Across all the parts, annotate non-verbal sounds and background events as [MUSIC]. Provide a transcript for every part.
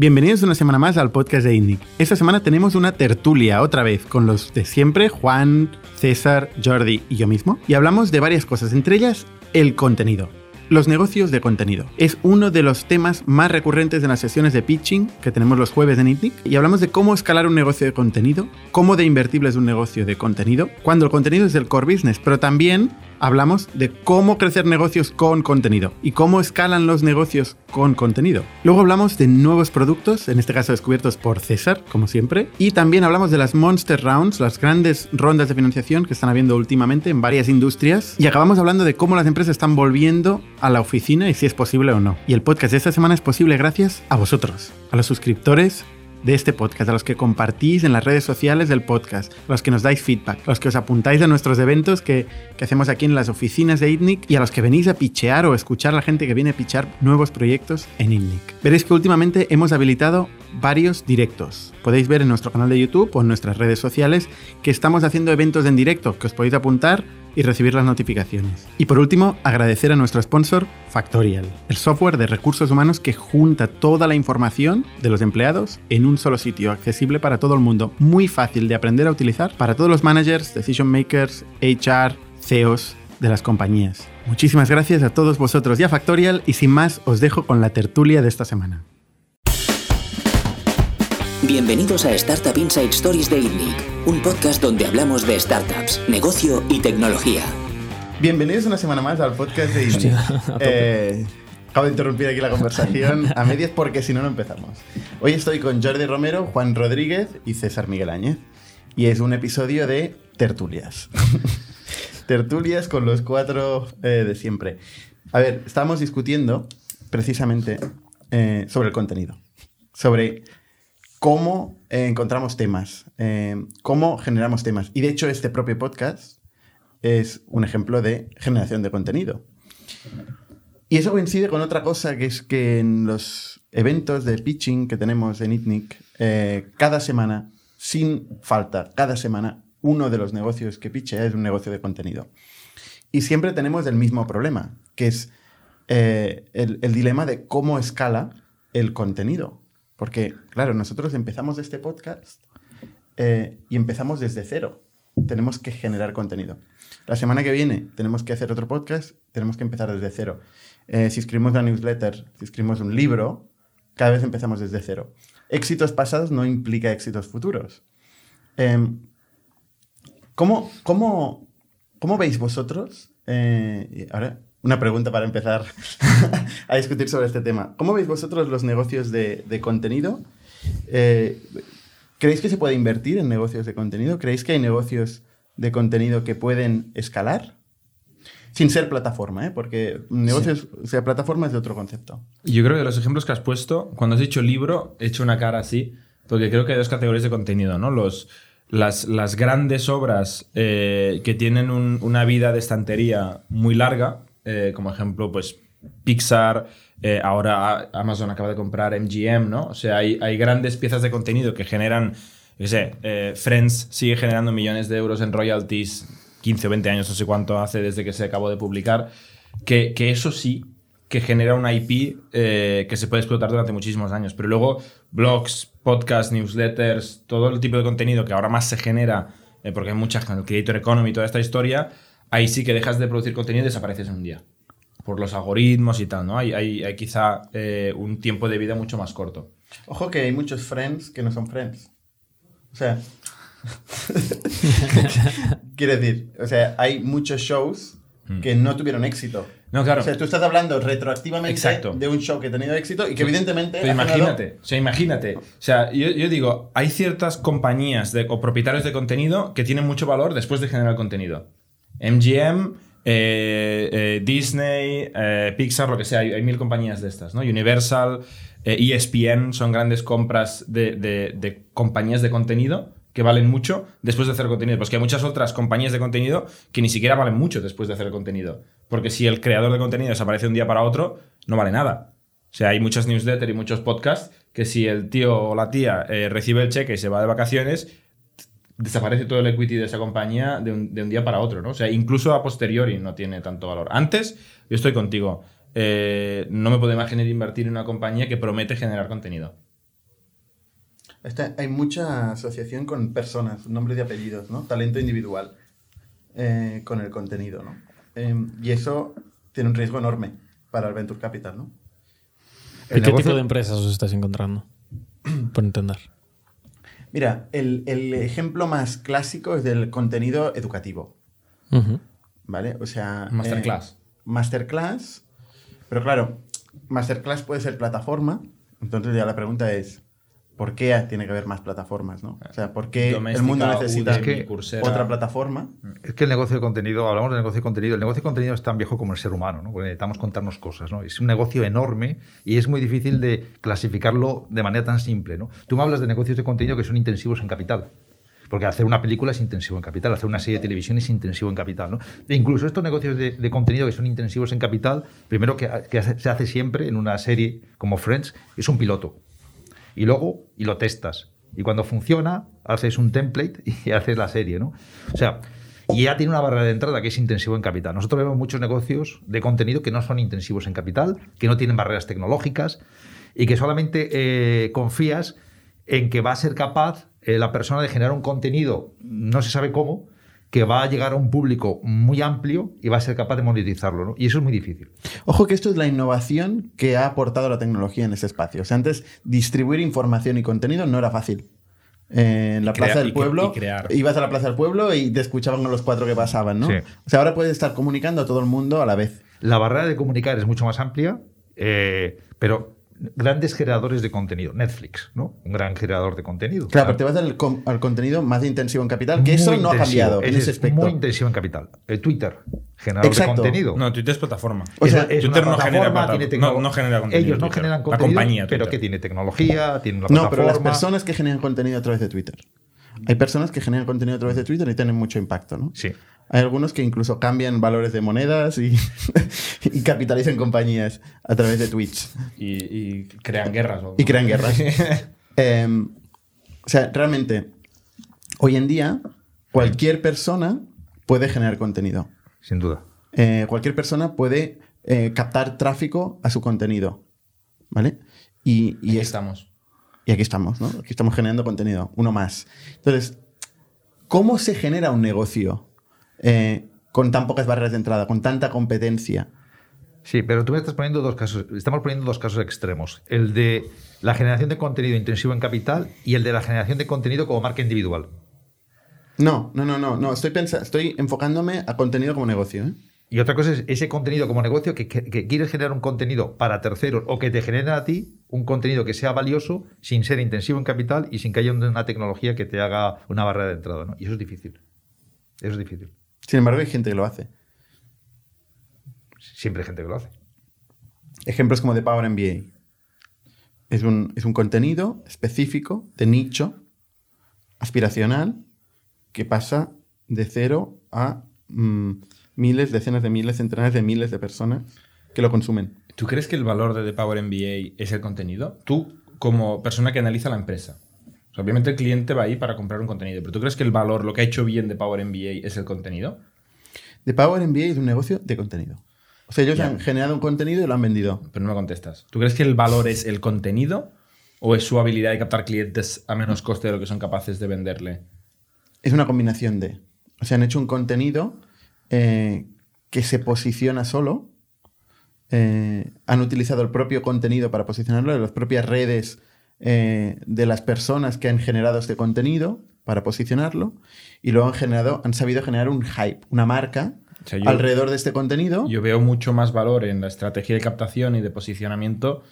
Bienvenidos una semana más al podcast de INNIC. Esta semana tenemos una tertulia otra vez con los de siempre, Juan, César, Jordi y yo mismo, y hablamos de varias cosas, entre ellas el contenido. Los negocios de contenido. Es uno de los temas más recurrentes en las sesiones de pitching que tenemos los jueves en ITNIC y hablamos de cómo escalar un negocio de contenido, cómo de invertible es un negocio de contenido, cuando el contenido es el core business, pero también hablamos de cómo crecer negocios con contenido y cómo escalan los negocios con contenido. Luego hablamos de nuevos productos, en este caso descubiertos por César, como siempre, y también hablamos de las Monster Rounds, las grandes rondas de financiación que están habiendo últimamente en varias industrias, y acabamos hablando de cómo las empresas están volviendo a la oficina y si es posible o no. Y el podcast de esta semana es posible gracias a vosotros, a los suscriptores de este podcast, a los que compartís en las redes sociales del podcast, a los que nos dais feedback, a los que os apuntáis a nuestros eventos que, que hacemos aquí en las oficinas de ITNIC y a los que venís a pichear o escuchar a la gente que viene a pichar nuevos proyectos en ITNIC. Veréis que últimamente hemos habilitado varios directos. Podéis ver en nuestro canal de YouTube o en nuestras redes sociales que estamos haciendo eventos en directo que os podéis apuntar y recibir las notificaciones. Y por último, agradecer a nuestro sponsor Factorial, el software de recursos humanos que junta toda la información de los empleados en un solo sitio, accesible para todo el mundo, muy fácil de aprender a utilizar para todos los managers, decision makers, HR, CEOs de las compañías. Muchísimas gracias a todos vosotros y a Factorial y sin más os dejo con la tertulia de esta semana. Bienvenidos a Startup Inside Stories de ITNIC, un podcast donde hablamos de startups, negocio y tecnología. Bienvenidos una semana más al podcast de ITNIC. [LAUGHS] Eh, acabo de interrumpir aquí la conversación a medias porque si no, no empezamos. Hoy estoy con Jordi Romero, Juan Rodríguez y César Miguel Áñez. Y es un episodio de tertulias. [LAUGHS] tertulias con los cuatro eh, de siempre. A ver, estábamos discutiendo precisamente eh, sobre el contenido. Sobre cómo eh, encontramos temas, eh, cómo generamos temas. Y de hecho, este propio podcast es un ejemplo de generación de contenido. Y eso coincide con otra cosa, que es que en los eventos de pitching que tenemos en ITNIC, eh, cada semana, sin falta, cada semana, uno de los negocios que pitcha es un negocio de contenido. Y siempre tenemos el mismo problema, que es el dilema de cómo escala el contenido. Porque, claro, nosotros empezamos este podcast eh, y empezamos desde cero. Tenemos que generar contenido. La semana que viene tenemos que hacer otro podcast, tenemos que empezar desde cero. Eh, si escribimos una newsletter, si escribimos un libro, cada vez empezamos desde cero. Éxitos pasados no implica éxitos futuros. Em, ¿cómo, cómo, cómo, veis vosotros? Eh, ahora una pregunta para empezar [LAUGHS] a discutir sobre este tema. ¿Cómo veis vosotros los negocios de, contenido? Eh, ¿Creéis que se puede invertir en negocios de contenido? ¿Creéis que hay negocios de contenido que pueden escalar? Sin ser plataforma, ¿eh? porque negocios, o sea, plataforma es de otro concepto. Yo creo que los ejemplos que has puesto, cuando has dicho libro, he hecho una cara así, porque creo que hay dos categorías de contenido, ¿no? Los, las, las grandes obras eh, que tienen una vida de estantería muy larga, eh, como ejemplo, pues Pixar, eh, ahora Amazon acaba de comprar MGM, ¿no? O sea, hay, hay grandes piezas de contenido que generan, yo sé, eh, Friends sigue generando millones de euros en royalties, 15 o 20 años, no sé cuánto hace desde que se acabó de publicar, que, que eso sí que genera una IP que se puede explotar durante muchísimos años. Pero luego, blogs, podcasts, newsletters, todo el tipo de contenido que ahora más se genera, porque hay mucha, el creator economy, toda esta historia, ahí sí que dejas de producir contenido y desapareces en un día. Por los algoritmos y tal, ¿no? Hay, hay, quizá eh, un tiempo de vida mucho más corto. Ojo que hay muchos friends que no son friends. O sea. [LAUGHS] Quiere decir, o sea, hay muchos shows mm. que no tuvieron éxito. No, claro. O sea, tú estás hablando retroactivamente de un show que ha tenido éxito y que evidentemente. imagínate, o sea, imagínate. O sea, yo, yo, digo, hay ciertas compañías de, o propietarios de contenido que tienen mucho valor después de generar contenido. MGM, eh, eh, Disney, eh, Pixar, lo que sea, hay, mil compañías de estas, ¿no? Universal, ESPN, e son grandes compras de, compañías de contenido que valen mucho después de hacer contenido. Pues que hay muchas otras compañías de contenido que ni siquiera valen mucho después de hacer contenido. Porque si el creador de contenido desaparece un día para otro, no vale nada. O sea, hay muchas newsletters y muchos podcasts que si el tío o la tía recibe el cheque y se va de vacaciones, desaparece todo el equity de esa compañía de un, día para otro, ¿no? O sea, incluso a posteriori no tiene tanto valor. Antes, yo estoy contigo. Eh, no me puedo imaginar invertir en una compañía que promete generar contenido. Hay mucha asociación con personas, nombres y apellidos, ¿no? Talento individual eh, con el contenido, ¿no? Eh, y eso tiene un riesgo enorme para el Venture Capital, ¿no? ¿Y qué negocio- tipo de empresas os estáis encontrando? [CLEARS THROAT] Por entender. Mira, el, el ejemplo más clásico es del contenido educativo. ¿vale? O sea... Masterclass. eh, masterclass. Pero claro, masterclass puede ser plataforma. Entonces ya la pregunta es, ¿por qué tiene que haber más plataformas, no? O sea, ¿por qué el mundo necesita que otra plataforma? Es que el negocio de contenido, hablamos del negocio de contenido, el negocio de contenido es tan viejo como el ser humano, ¿no? Porque necesitamos contarnos cosas, ¿no? Es un negocio enorme y es muy difícil de clasificarlo de manera tan simple, ¿no? Tú me hablas de negocios de contenido que son intensivos en capital. Porque hacer una película es intensivo en capital, hacer una serie de televisión es intensivo en capital. ¿no? E incluso estos negocios de, de contenido que son intensivos en capital, primero que, se hace siempre en una serie como Friends, es un piloto. Y luego, y lo testas. Y cuando funciona, haces un template [LAUGHS] y haces la serie, ¿no? O sea, y ya tiene una barrera de entrada que es intensivo en capital. Nosotros vemos muchos negocios de contenido que no son intensivos en capital, que no tienen barreras tecnológicas y que solamente eh, confías en que va a ser capaz eh, la persona de generar un contenido, no se sabe cómo, que va a llegar a un público muy amplio y va a ser capaz de monetizarlo, ¿no? Y eso es muy difícil. Ojo que esto es la innovación que ha aportado la tecnología en ese espacio. O sea, antes distribuir información y contenido no era fácil. Eh, en la crea- Plaza del Pueblo, y ibas a la Plaza del Pueblo y te escuchaban a los cuatro que pasaban, ¿no? Sí. O sea, ahora puedes estar comunicando a todo el mundo a la vez. La barrera de comunicar es mucho más amplia, eh, pero grandes generadores de contenido. Netflix, ¿no? Un gran generador de contenido. Claro, pero te vas al, contenido más intensivo en capital, que eso no ha cambiado en Ese ese es aspecto. Muy intensivo en capital. El Twitter, generador Exacto. de contenido. No, Twitter es plataforma. O sea, es Twitter una no genera plataforma, plata- tiene no- no genera contenido Ellos no Twitter. generan La contenido, compañía pero que tiene tecnología, tiene una No, plataforma. pero las personas que generan contenido a través de Twitter. Hay personas que generan contenido a través de Twitter y tienen mucho impacto, ¿no? Sí. Hay algunos que incluso cambian valores de monedas y, [LAUGHS] y capitalizan compañías a través de Twitch Y, y crean guerras. o- y crean guerras. [LAUGHS] Em, o sea, realmente, hoy en día, cualquier persona puede generar contenido. Sin duda. Eh, cualquier persona puede eh, captar tráfico a su contenido. ¿Vale? Y, y es- estamos. y aquí estamos, ¿no? Aquí estamos generando contenido, uno más. Entonces, ¿cómo se genera un negocio eh, con tan pocas barreras de entrada, con tanta competencia? Sí, pero tú me estás poniendo dos casos, estamos poniendo dos casos extremos. El de la generación de contenido intensivo en capital y el de la generación de contenido como marca individual. No, no, no, no, no. Estoy, pensa- estoy enfocándome a contenido como negocio. ¿eh? Y otra cosa es ese contenido como negocio que, que- que quieres generar un contenido para terceros o que te generen a ti un contenido que sea valioso sin ser intensivo en capital y sin que haya una tecnología que te haga una barrera de entrada. ¿no? Y eso es difícil. Eso es difícil. Sin embargo, hay gente que lo hace. Siempre hay gente que lo hace. Ejemplos como de Power MBA. Es un, es un contenido específico, de nicho, aspiracional, que pasa de cero a mm, miles, decenas de miles, centenares de miles de personas que lo consumen. ¿Tú crees que el valor de The Power MBA es el contenido? Tú, como persona que analiza la empresa. Sea, obviamente el cliente va ahí para comprar un contenido, pero ¿tú crees que el valor, lo que ha hecho bien de Power MBA es el contenido? The Power MBA es un negocio de contenido. O sea, ellos han generado un contenido y lo han vendido. Pero no me contestas. ¿Tú crees que el valor es el contenido o es su habilidad de captar clientes a menos coste de lo que son capaces de venderle? Es una combinación de. O sea, han hecho un contenido eh, que se posiciona solo. eh, han utilizado el propio contenido para posicionarlo, de las propias redes eh, de las personas que han generado este contenido para posicionarlo. Y luego han generado, han sabido generar un hype, una marca O sea, yo- alrededor de este contenido. Yo veo mucho más valor en la estrategia de captación y de posicionamiento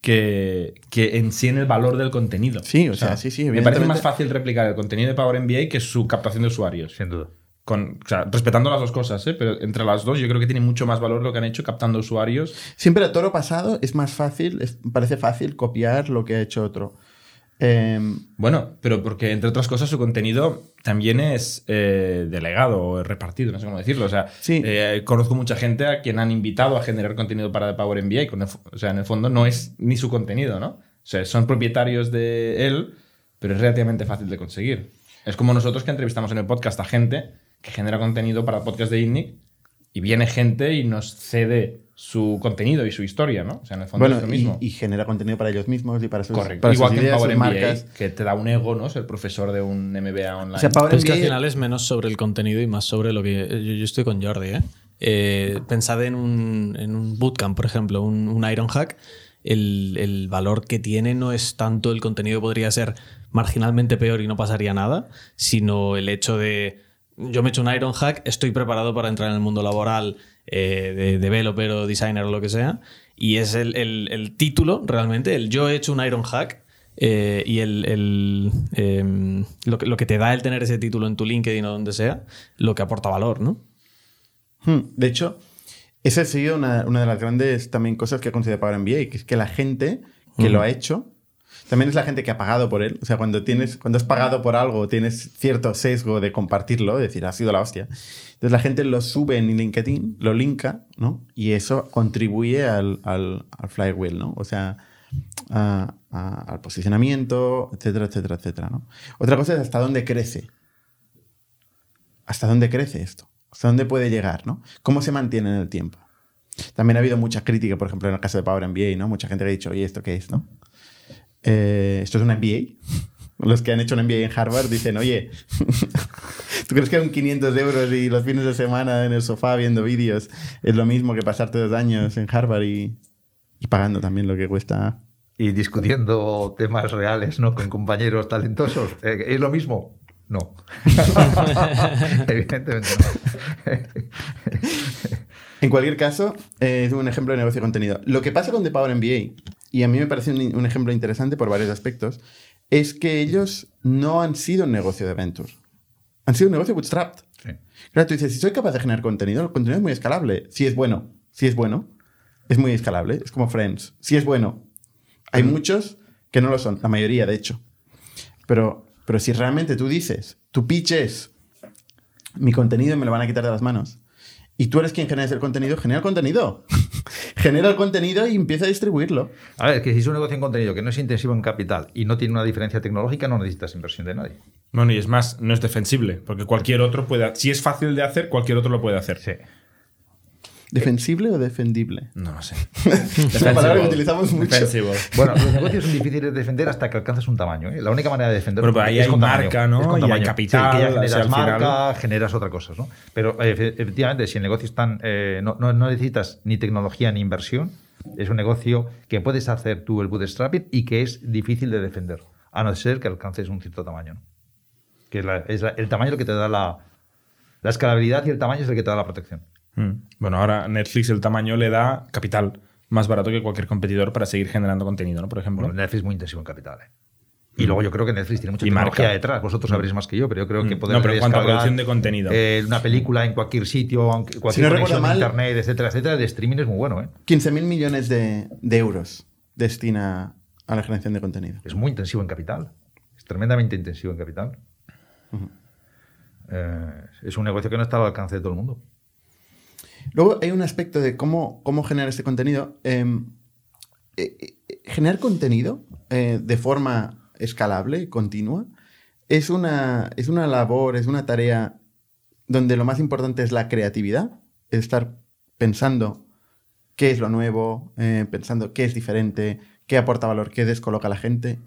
que, que en sí en el valor del contenido. Sí, o sea, sí, sí, Me parece más fácil replicar el contenido de Power MBA que su captación de usuarios. Sin duda. Con, o sea, respetando las dos cosas, ¿eh? pero entre las dos yo creo que tiene mucho más valor lo que han hecho captando usuarios. Siempre a toro pasado es más fácil, es- parece fácil copiar lo que ha hecho otro. Em, Bueno, pero porque entre otras cosas su contenido también es eh, delegado o repartido, no sé cómo decirlo. O sea, Sí. eh, conozco mucha gente a quien han invitado a generar contenido para The Power MBA. y con el fo- o sea, en el fondo no es ni su contenido, ¿no? O sea, son propietarios de él, pero es relativamente fácil de conseguir. Es como nosotros que entrevistamos en el podcast a gente que genera contenido para el podcast de INNIC y viene gente y nos cede su contenido y su historia, ¿no? O sea, en el fondo Bueno, es lo mismo. y genera contenido para ellos mismos y para sus, Correcto. para Igual sus que ideas, Power MBA, marcas. que te da un ego, ¿no? Ser profesor de un MBA online. O sea, Power es que al MBA final es menos sobre el contenido y más sobre lo que. Yo, yo estoy con Jordi, ¿eh? Eh, pensad en un, en un bootcamp, por ejemplo, un, un Ironhack. El, el valor que tiene no es tanto el contenido, podría ser marginalmente peor y no pasaría nada, sino el hecho de. Yo me he hecho un Ironhack, estoy preparado para entrar en el mundo laboral eh, de developer o designer o lo que sea, y es el, el- el título realmente, el yo he hecho un Ironhack. Eh, y el, el, em, lo, que, lo que te da el tener ese título en tu LinkedIn o donde sea, lo que aporta valor, ¿no? Hmm, De hecho, esa ha sido una, una de las grandes también cosas que ha conseguido Power MBA, que es que la gente que lo ha hecho también es la gente que ha pagado por él. O sea, cuando tienes, cuando has pagado por algo, tienes cierto sesgo de compartirlo, de decir, ha sido la hostia. Entonces la gente lo sube en LinkedIn, lo linka, ¿no? Y eso contribuye al, al, al flywheel, ¿no? O sea, a- a- al posicionamiento, etcétera, etcétera, etcétera, ¿no? Otra cosa es hasta dónde crece. ¿Hasta dónde crece esto? ¿Hasta dónde puede llegar, no? ¿Cómo se mantiene en el tiempo? También ha habido mucha crítica, por ejemplo, en el caso de Power MBA, ¿no? Mucha gente que ha dicho, oye, ¿esto qué es, no? Eh, ¿Esto es una MBA? Los que han hecho un MBA en Harvard dicen, oye, [LAUGHS] ¿tú crees que un 500 euros y los fines de semana en el sofá viendo vídeos es lo mismo que pasarte dos años en Harvard y, y pagando también lo que cuesta? Y discutiendo temas reales, ¿no? Con compañeros talentosos. Eh, ¿Es lo mismo? No. [LAUGHS] Evidentemente no. En cualquier caso, eh, es un ejemplo de negocio de contenido. Lo que pasa con The Power MBA, y a mí me parece un, un ejemplo interesante por varios aspectos, es que ellos no han sido un negocio de venture. Han sido un negocio bootstrapped. Sí. Claro, tú dices, si soy capaz de generar contenido, el contenido es muy escalable. Si es bueno, si es bueno, es muy escalable. Es como Friends. Si es bueno. Hay muchos que no lo son, la mayoría, de hecho. Pero, pero si realmente tú dices, tu pitch es, mi contenido me lo van a quitar de las manos, y tú eres quien genera el contenido, genera el contenido. genera el contenido y empieza a distribuirlo. A ver, que si es un negocio en contenido que no es intensivo en capital y no tiene una diferencia tecnológica, no necesitas inversión de nadie. Bueno, y es más, no es defensible, porque cualquier otro puede. Si es fácil de hacer, cualquier otro lo puede hacer. Sí. ¿Defensible o defendible? No lo sé. [LAUGHS] Es una palabra que utilizamos mucho. Defensible. Bueno, los negocios son difíciles de defender hasta que alcanzas un tamaño. ¿eh? La única manera de defenderlos Pero ahí es hay con tamaño, marca, ¿no? es con Y hay tamaño. capital, Sí, que ya o sea, generas final- marca, generas otras cosas, ¿no? Pero eh, efe- efectivamente, si el negocio es tan, eh, no, no- no necesitas ni tecnología ni inversión, es un negocio que puedes hacer tú el bootstrapping y que es difícil de defender, a no ser que alcances un cierto tamaño. ¿no? Que es, la- es la- el tamaño lo que te da la, la escalabilidad y el tamaño es el que te da la protección. Mm. Bueno, ahora Netflix el tamaño le da capital más barato que cualquier competidor para seguir generando contenido, ¿no? Por ejemplo. Bueno, Netflix es muy intensivo en capital. ¿eh? Y luego yo creo que Netflix tiene mucha Y tecnología marca. detrás. Vosotros sabréis más que yo, pero yo creo que Mm. poder No, pero en cuanto a descargar, producción de contenido. eh, una película en cualquier sitio, aunque cualquier no conexión recuerdo mal- de internet, etcétera, etcétera, de streaming es muy bueno. ¿eh? 15.000 millones de, de euros destina a la generación de contenido. Es muy intensivo en capital. Es tremendamente intensivo en capital. Eh, es un negocio que no está al alcance de todo el mundo. Luego hay un aspecto de cómo, cómo generar este contenido. Eh, eh, eh, generar contenido eh, de forma escalable, continua, es una, es una labor, es una tarea donde lo más importante es la creatividad, es estar pensando qué es lo nuevo, pensando qué es diferente, qué aporta valor, qué descoloca a la gente,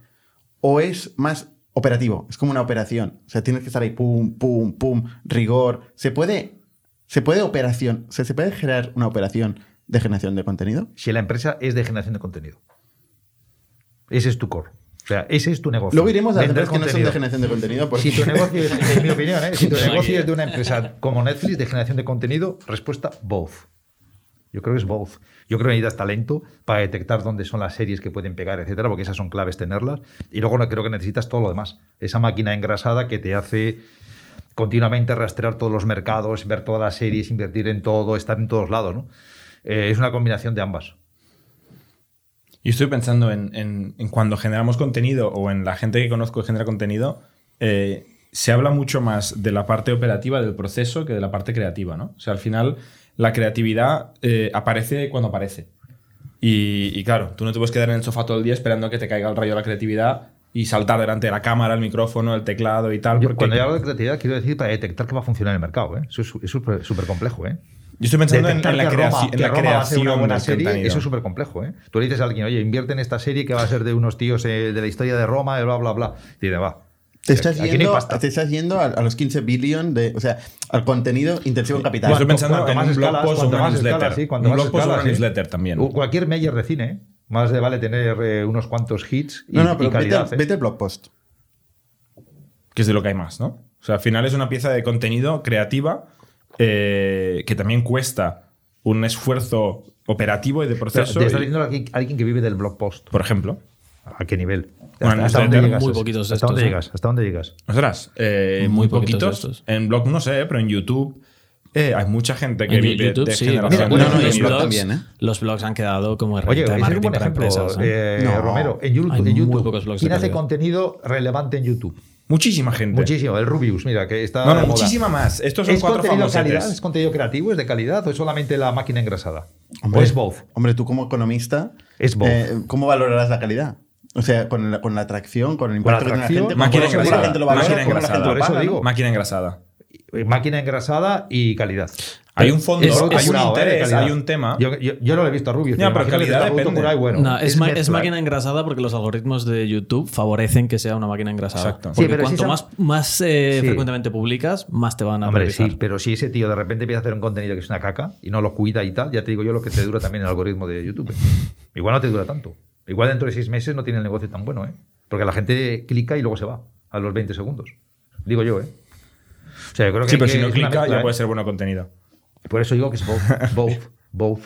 o es más operativo, es como una operación, o sea, tienes que estar ahí, pum, pum, pum, rigor, se puede, se puede operación, se puede generar una operación de generación de contenido. Si la empresa es de generación de contenido. Ese es tu core. O sea, ese es tu negocio. Luego iremos a las empresas que no son de generación de contenido, porque Si tu [LAUGHS] negocio es, en mi opinión, ¿eh? si tu negocio es de una empresa como Netflix de generación de contenido, respuesta both. Yo creo que es both. Yo creo que necesitas talento para detectar dónde son las series que pueden pegar, etcétera, porque esas son claves tenerlas. Y luego creo que necesitas todo lo demás. Esa máquina engrasada que te hace continuamente rastrear todos los mercados, ver todas las series, invertir en todo, estar en todos lados. ¿no? Eh, es una combinación de ambas. Y estoy pensando en, en- cuando generamos contenido o en la gente que conozco que genera contenido, eh, se habla mucho más de la parte operativa del proceso que de la parte creativa, ¿no? O sea, al final la creatividad eh, aparece cuando aparece. Y, claro, tú no te puedes quedar en el sofá todo el día esperando que te caiga el rayo de la creatividad y saltar delante de la cámara, el micrófono, el teclado y tal. Yo, porque- cuando yo hablo de creatividad, quiero decir para detectar que va a funcionar el mercado. ¿eh? Eso es súper complejo. ¿eh? Yo estoy pensando en, en la, que creaci- Roma- en la creación una buena serie, contenido. eso es súper complejo. ¿eh? Tú le dices a alguien, oye, invierte en esta serie que va a ser de unos tíos eh, de la historia de Roma, bla, bla, bla. Y dice, va. Te estás, Aquí yendo, te estás yendo a, a los 15 billion de. O sea, al contenido intensivo en capital. Yo estoy pensando en más un blog escalas, post o una más newsletter. sí, un más blog post o una newsletter también. Cualquier Meyer de cine, ¿eh? Más le vale tener eh, unos cuantos hits y, no, no, y pero vete, calidad. ¿eh? vete al blog post. que es de lo que hay más, ¿no? O sea, al final es una pieza de contenido creativa eh, que también cuesta un esfuerzo operativo y de Pero proceso. te está y- diciendo alguien, alguien que vive del blog post. por ejemplo. ¿A qué nivel? Bueno, ¿Hasta, dónde llegas? muy poquitos de ¿Hasta dónde ¿eh? llegas? ¿Hasta dónde llegas? Ostras, eh, Muy muy poquitos poquitos. de. En blog no sé, pero en YouTube eh, hay mucha gente que En vive YouTube de sí, generación de no, no, los, blogs, también, ¿eh? los blogs han quedado como Oye, herramienta de es un marketing buen para ejemplo, empresas. ¿eh? eh, No. Romero. En YouTube, Hay en muy YouTube, pocos blogs de ¿quién hace contenido relevante en YouTube? Muchísima gente. Muchísimo. El Rubius, mira, que está. No, de no, muchísima más. Estos son ¿Es cuatro contenido de calidad? ¿Es contenido creativo? ¿Es de calidad? ¿O es solamente la máquina engrasada? Hombre, ¿O es both? Hombre, tú como economista, Es both. eh, ¿cómo valorarás la calidad? O sea, con la, con la atracción, con el Con la impacto que tiene la atracción, gente, Máquina ¿cómo la engrasada. gente? Máquina ¿Cómo la gente engrasada. Máquina engrasada. Eh, Máquina engrasada y calidad. Hay un fondo, Es- hay es un ¿eh? interés, hay un tema. Yo, yo- yo no lo he visto a pero calidad depende. bueno. No, es, ma- es mezclar. máquina engrasada porque los algoritmos de YouTube favorecen que sea una máquina engrasada. Exacto. Porque Sí, pero cuanto si más, más eh, Sí. frecuentemente publicas, más te van a Hombre, sí, pero si ese tío de repente empieza a hacer un contenido que es una caca y no lo cuida y tal, ya te digo yo lo que te dura también el algoritmo de YouTube. Igual no te dura tanto. Igual dentro de seis meses no tiene el negocio tan bueno, ¿eh? Porque la gente clica y luego se va a los 20 segundos. Digo yo, ¿eh? O sea, yo creo que Sí, pero que- si no clica mezcla, ya ¿eh? puede ser bueno contenido. Por eso digo que es both, [LAUGHS] both, both.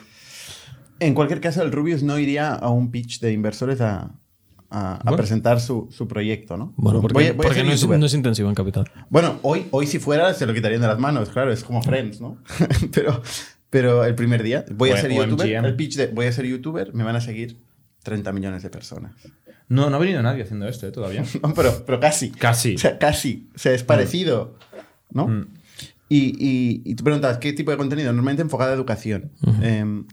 En cualquier caso, el Rubius no iría a un pitch de inversores a, a- a Bueno. presentar su, su proyecto, ¿no? Bueno, porque, Voy a- voy a porque no, es, no es intensivo en capital. Bueno, hoy, hoy si fuera se lo quitarían de las manos, claro, es como Friends, ¿no? [LAUGHS] pero, pero el primer día voy O- a ser youtuber, MGM. el pitch de voy a ser youtuber, me van a seguir 30 millones de personas. No, no ha venido nadie haciendo esto ¿eh? todavía. [LAUGHS] No, pero, pero casi. Casi. O sea, casi. O sea, es parecido, ¿no? Mm. Y, y, y tú preguntas, ¿qué tipo de contenido? Normalmente enfocado a educación. Em,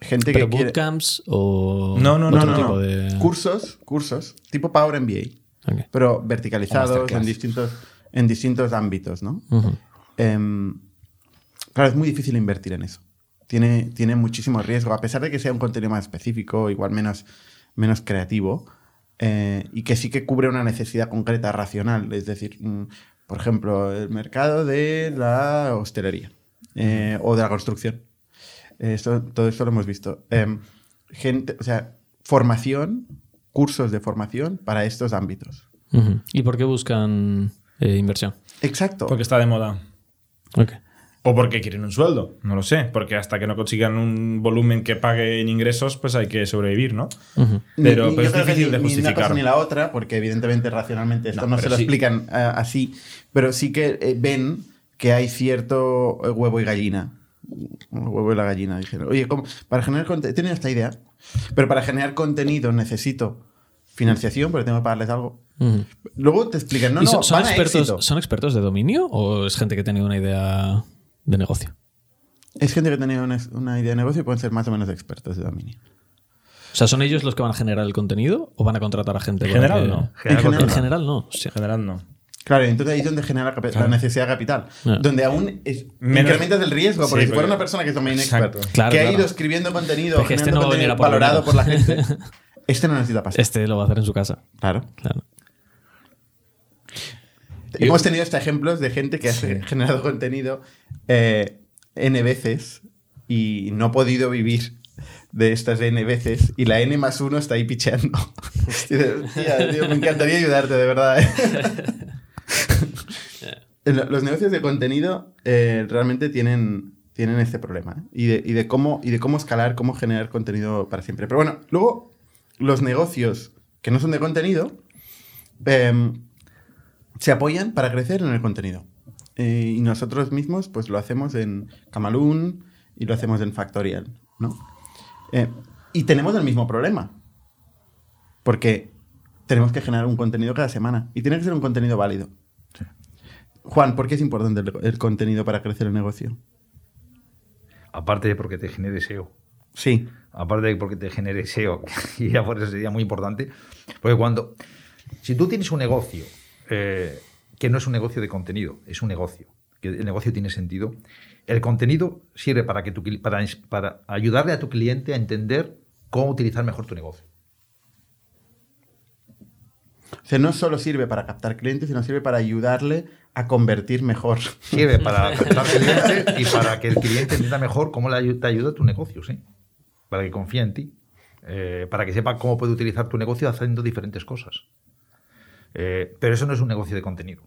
gente ¿Pero que quiere... bootcamps o No, no, no, otro no, tipo no. de...? Cursos, cursos, tipo Power MBA, Ok. pero verticalizados en distintos, en distintos ámbitos, ¿no? Em, claro, es muy difícil invertir en eso. Tiene, tiene muchísimo riesgo, a pesar de que sea un contenido más específico, igual menos, menos creativo, eh, y que sí que cubre una necesidad concreta, racional. Es decir, mm, por ejemplo, el mercado de la hostelería eh, o de la construcción. Esto- todo esto lo hemos visto. Em, gente, o sea, formación, cursos de formación para estos ámbitos. ¿Y por qué buscan eh, inversión? Exacto. Porque está de moda. Ok. O porque quieren un sueldo, no lo sé. Porque hasta que no consigan un volumen que pague en ingresos, pues hay que sobrevivir, ¿no? Pero, Ni- pero es creo que difícil ni- de Ni una justificar. cosa ni la otra, porque evidentemente racionalmente esto No, no, se lo sí. explican eh, así, pero sí que eh, ven que hay cierto eh, huevo y gallina. El huevo y la gallina. Dijeron, oye, ¿cómo? para generar contenido, he tenido esta idea, pero para generar contenido necesito financiación, porque tengo que pagarles algo. Luego te explican, no, ¿Y no, son, a éxito. expertos, ¿Son expertos de dominio o es gente que ha tenido una idea de negocio? Es gente que tenía una, una idea de negocio y pueden ser más o menos expertos de dominio. O sea, ¿son ellos los que van a generar el contenido o van a contratar a gente? En general, que- no. En En general, general, no. Sí. En general, no. Claro, y entonces ahí es donde genera la necesidad de capital. Claro. Donde aún es, Menos- incrementas el riesgo, porque Sí, si fuera una persona que es domain Exacto. expert, Claro, que ha ido escribiendo contenido, este generando no a venir contenido valorado por la gente, este no necesita pasta. Este lo va a hacer en su casa. Claro. Claro. Hemos tenido hasta ejemplos de gente que ha [LAUGHS] generado contenido eh, N veces y no ha podido vivir de estas N veces y la N más uno está ahí picheando. [LAUGHS] Y dices, "Hostia, tío, me encantaría ayudarte, de verdad. ¿eh?". [LAUGHS] Los negocios de contenido eh, realmente tienen, tienen este problema ¿eh? y, de, y de cómo, y de cómo escalar, cómo generar contenido para siempre. Pero bueno, luego los negocios que no son de contenido em, se apoyan para crecer en el contenido. Eh, y nosotros mismos pues lo hacemos en Camalún y lo hacemos en Factorial, ¿no? Eh, y tenemos el mismo problema. Porque tenemos que generar un contenido cada semana. Y tiene que ser un contenido válido. Juan, ¿por qué es importante el, el contenido para crecer el negocio? Aparte de porque te genere SEO. Sí. Aparte de porque te genere SEO, [LAUGHS] y ya por eso sería muy importante. Porque cuando. Si tú tienes un negocio eh, que no es un negocio de contenido, es un negocio que el negocio tiene sentido, el contenido sirve para, que tu, para, para ayudarle a tu cliente a entender cómo utilizar mejor tu negocio. O sea, no solo sirve para captar clientes, sino sirve para ayudarle a convertir mejor. Sirve para [LAUGHS] captar clientes y para que el cliente entienda mejor cómo le te ayuda tu negocio, sí. Para que confíe en ti. Eh, para que sepa cómo puede utilizar tu negocio haciendo diferentes cosas. Eh, pero eso no es un negocio de contenido.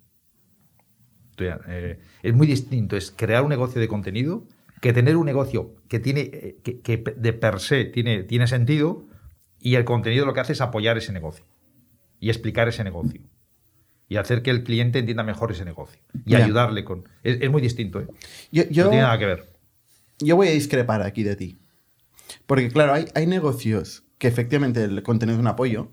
Eh, es muy distinto, es crear un negocio de contenido que tener un negocio que tiene que, de per se tiene, tiene sentido y el contenido lo que hace es apoyar ese negocio y explicar ese negocio y hacer que el cliente entienda mejor ese negocio y ayudarle con... Es, muy distinto, ¿eh? no tiene nada que ver. Yo voy a discrepar aquí de ti. Porque claro, hay, hay negocios que efectivamente el contenido es un apoyo.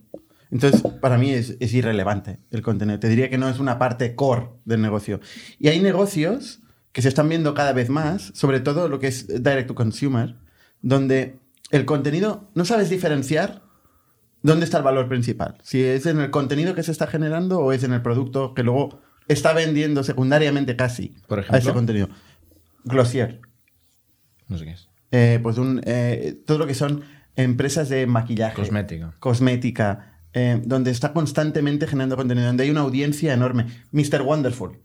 Entonces, para mí es, es, irrelevante el contenido. Te diría que no es una parte core del negocio. Y hay negocios que se están viendo cada vez más, sobre todo lo que es direct to consumer, donde el contenido no sabes diferenciar dónde está el valor principal. Si es en el contenido que se está generando o es en el producto que luego está vendiendo secundariamente casi Por ejemplo, a ese contenido. Glossier. No sé qué es. Eh, pues un, eh, todo lo que son empresas de maquillaje. Cosmética. Cosmética. Eh, donde está constantemente generando contenido, donde hay una audiencia enorme. Mr. Wonderful,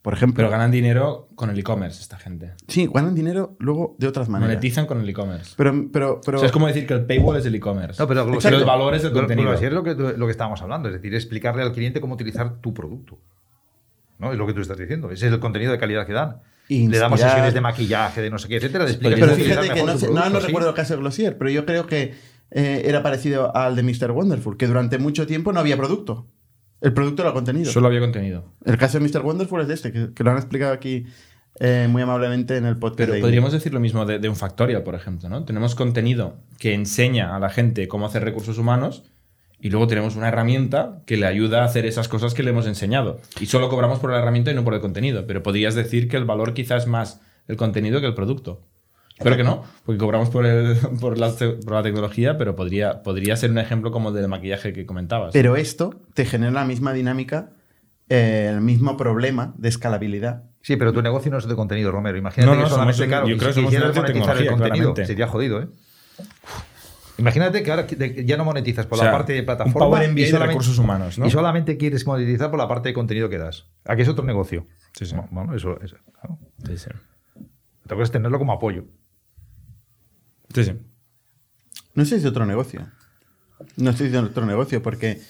por ejemplo. Pero ganan dinero con el e-commerce esta gente. Sí, ganan dinero luego de otras maneras. Monetizan con el e-commerce. Pero, pero, pero... O sea, es como decir que el paywall es el e-commerce. No, pero los valores del contenido. es lo que, lo que estábamos hablando, es decir, explicarle al cliente cómo utilizar tu producto. ¿no? Es lo que tú estás diciendo. Ese es el contenido de calidad que dan. Le damos sesiones de maquillaje, de no sé qué, etcétera. De pero fíjate que no, no, no recuerdo el caso de Glossier, pero yo creo que eh, era parecido al de Mr. Wonderful, que durante mucho tiempo no había producto. El producto era contenido. Solo había contenido. El caso de Mr. Wonderful es este, que, lo han explicado aquí eh, muy amablemente en el podcast. Pero podríamos decir lo mismo de, de, un Factorial, por ejemplo, ¿no? Tenemos contenido que enseña a la gente cómo hacer recursos humanos y luego tenemos una herramienta que le ayuda a hacer esas cosas que le hemos enseñado. Y solo cobramos por la herramienta y no por el contenido. Pero podrías decir que el valor quizás es más el contenido que el producto. Espero que no, porque cobramos por, el, [LAUGHS] por, la, por, la, tecnología, pero podría, podría ser un ejemplo como el del maquillaje que comentabas. Pero esto te genera la misma dinámica, eh, el mismo problema de escalabilidad. Sí, pero tu negocio no es de contenido, Romero. Imagínate no, no, que solamente, somos, claro, yo creo si quisieras monetizar el contenido, claramente. sería jodido, ¿eh? Imagínate que ahora ya no monetizas por o sea, la parte de plataforma un y de recursos humanos, ¿no? Y solamente quieres monetizar por la parte de contenido que das. Aquí es otro negocio. Sí, sí. Bueno, eso, eso claro. Sí, sí. Otra cosa es tenerlo como apoyo. Sí, sí. No sé si es otro negocio. No estoy diciendo otro negocio porque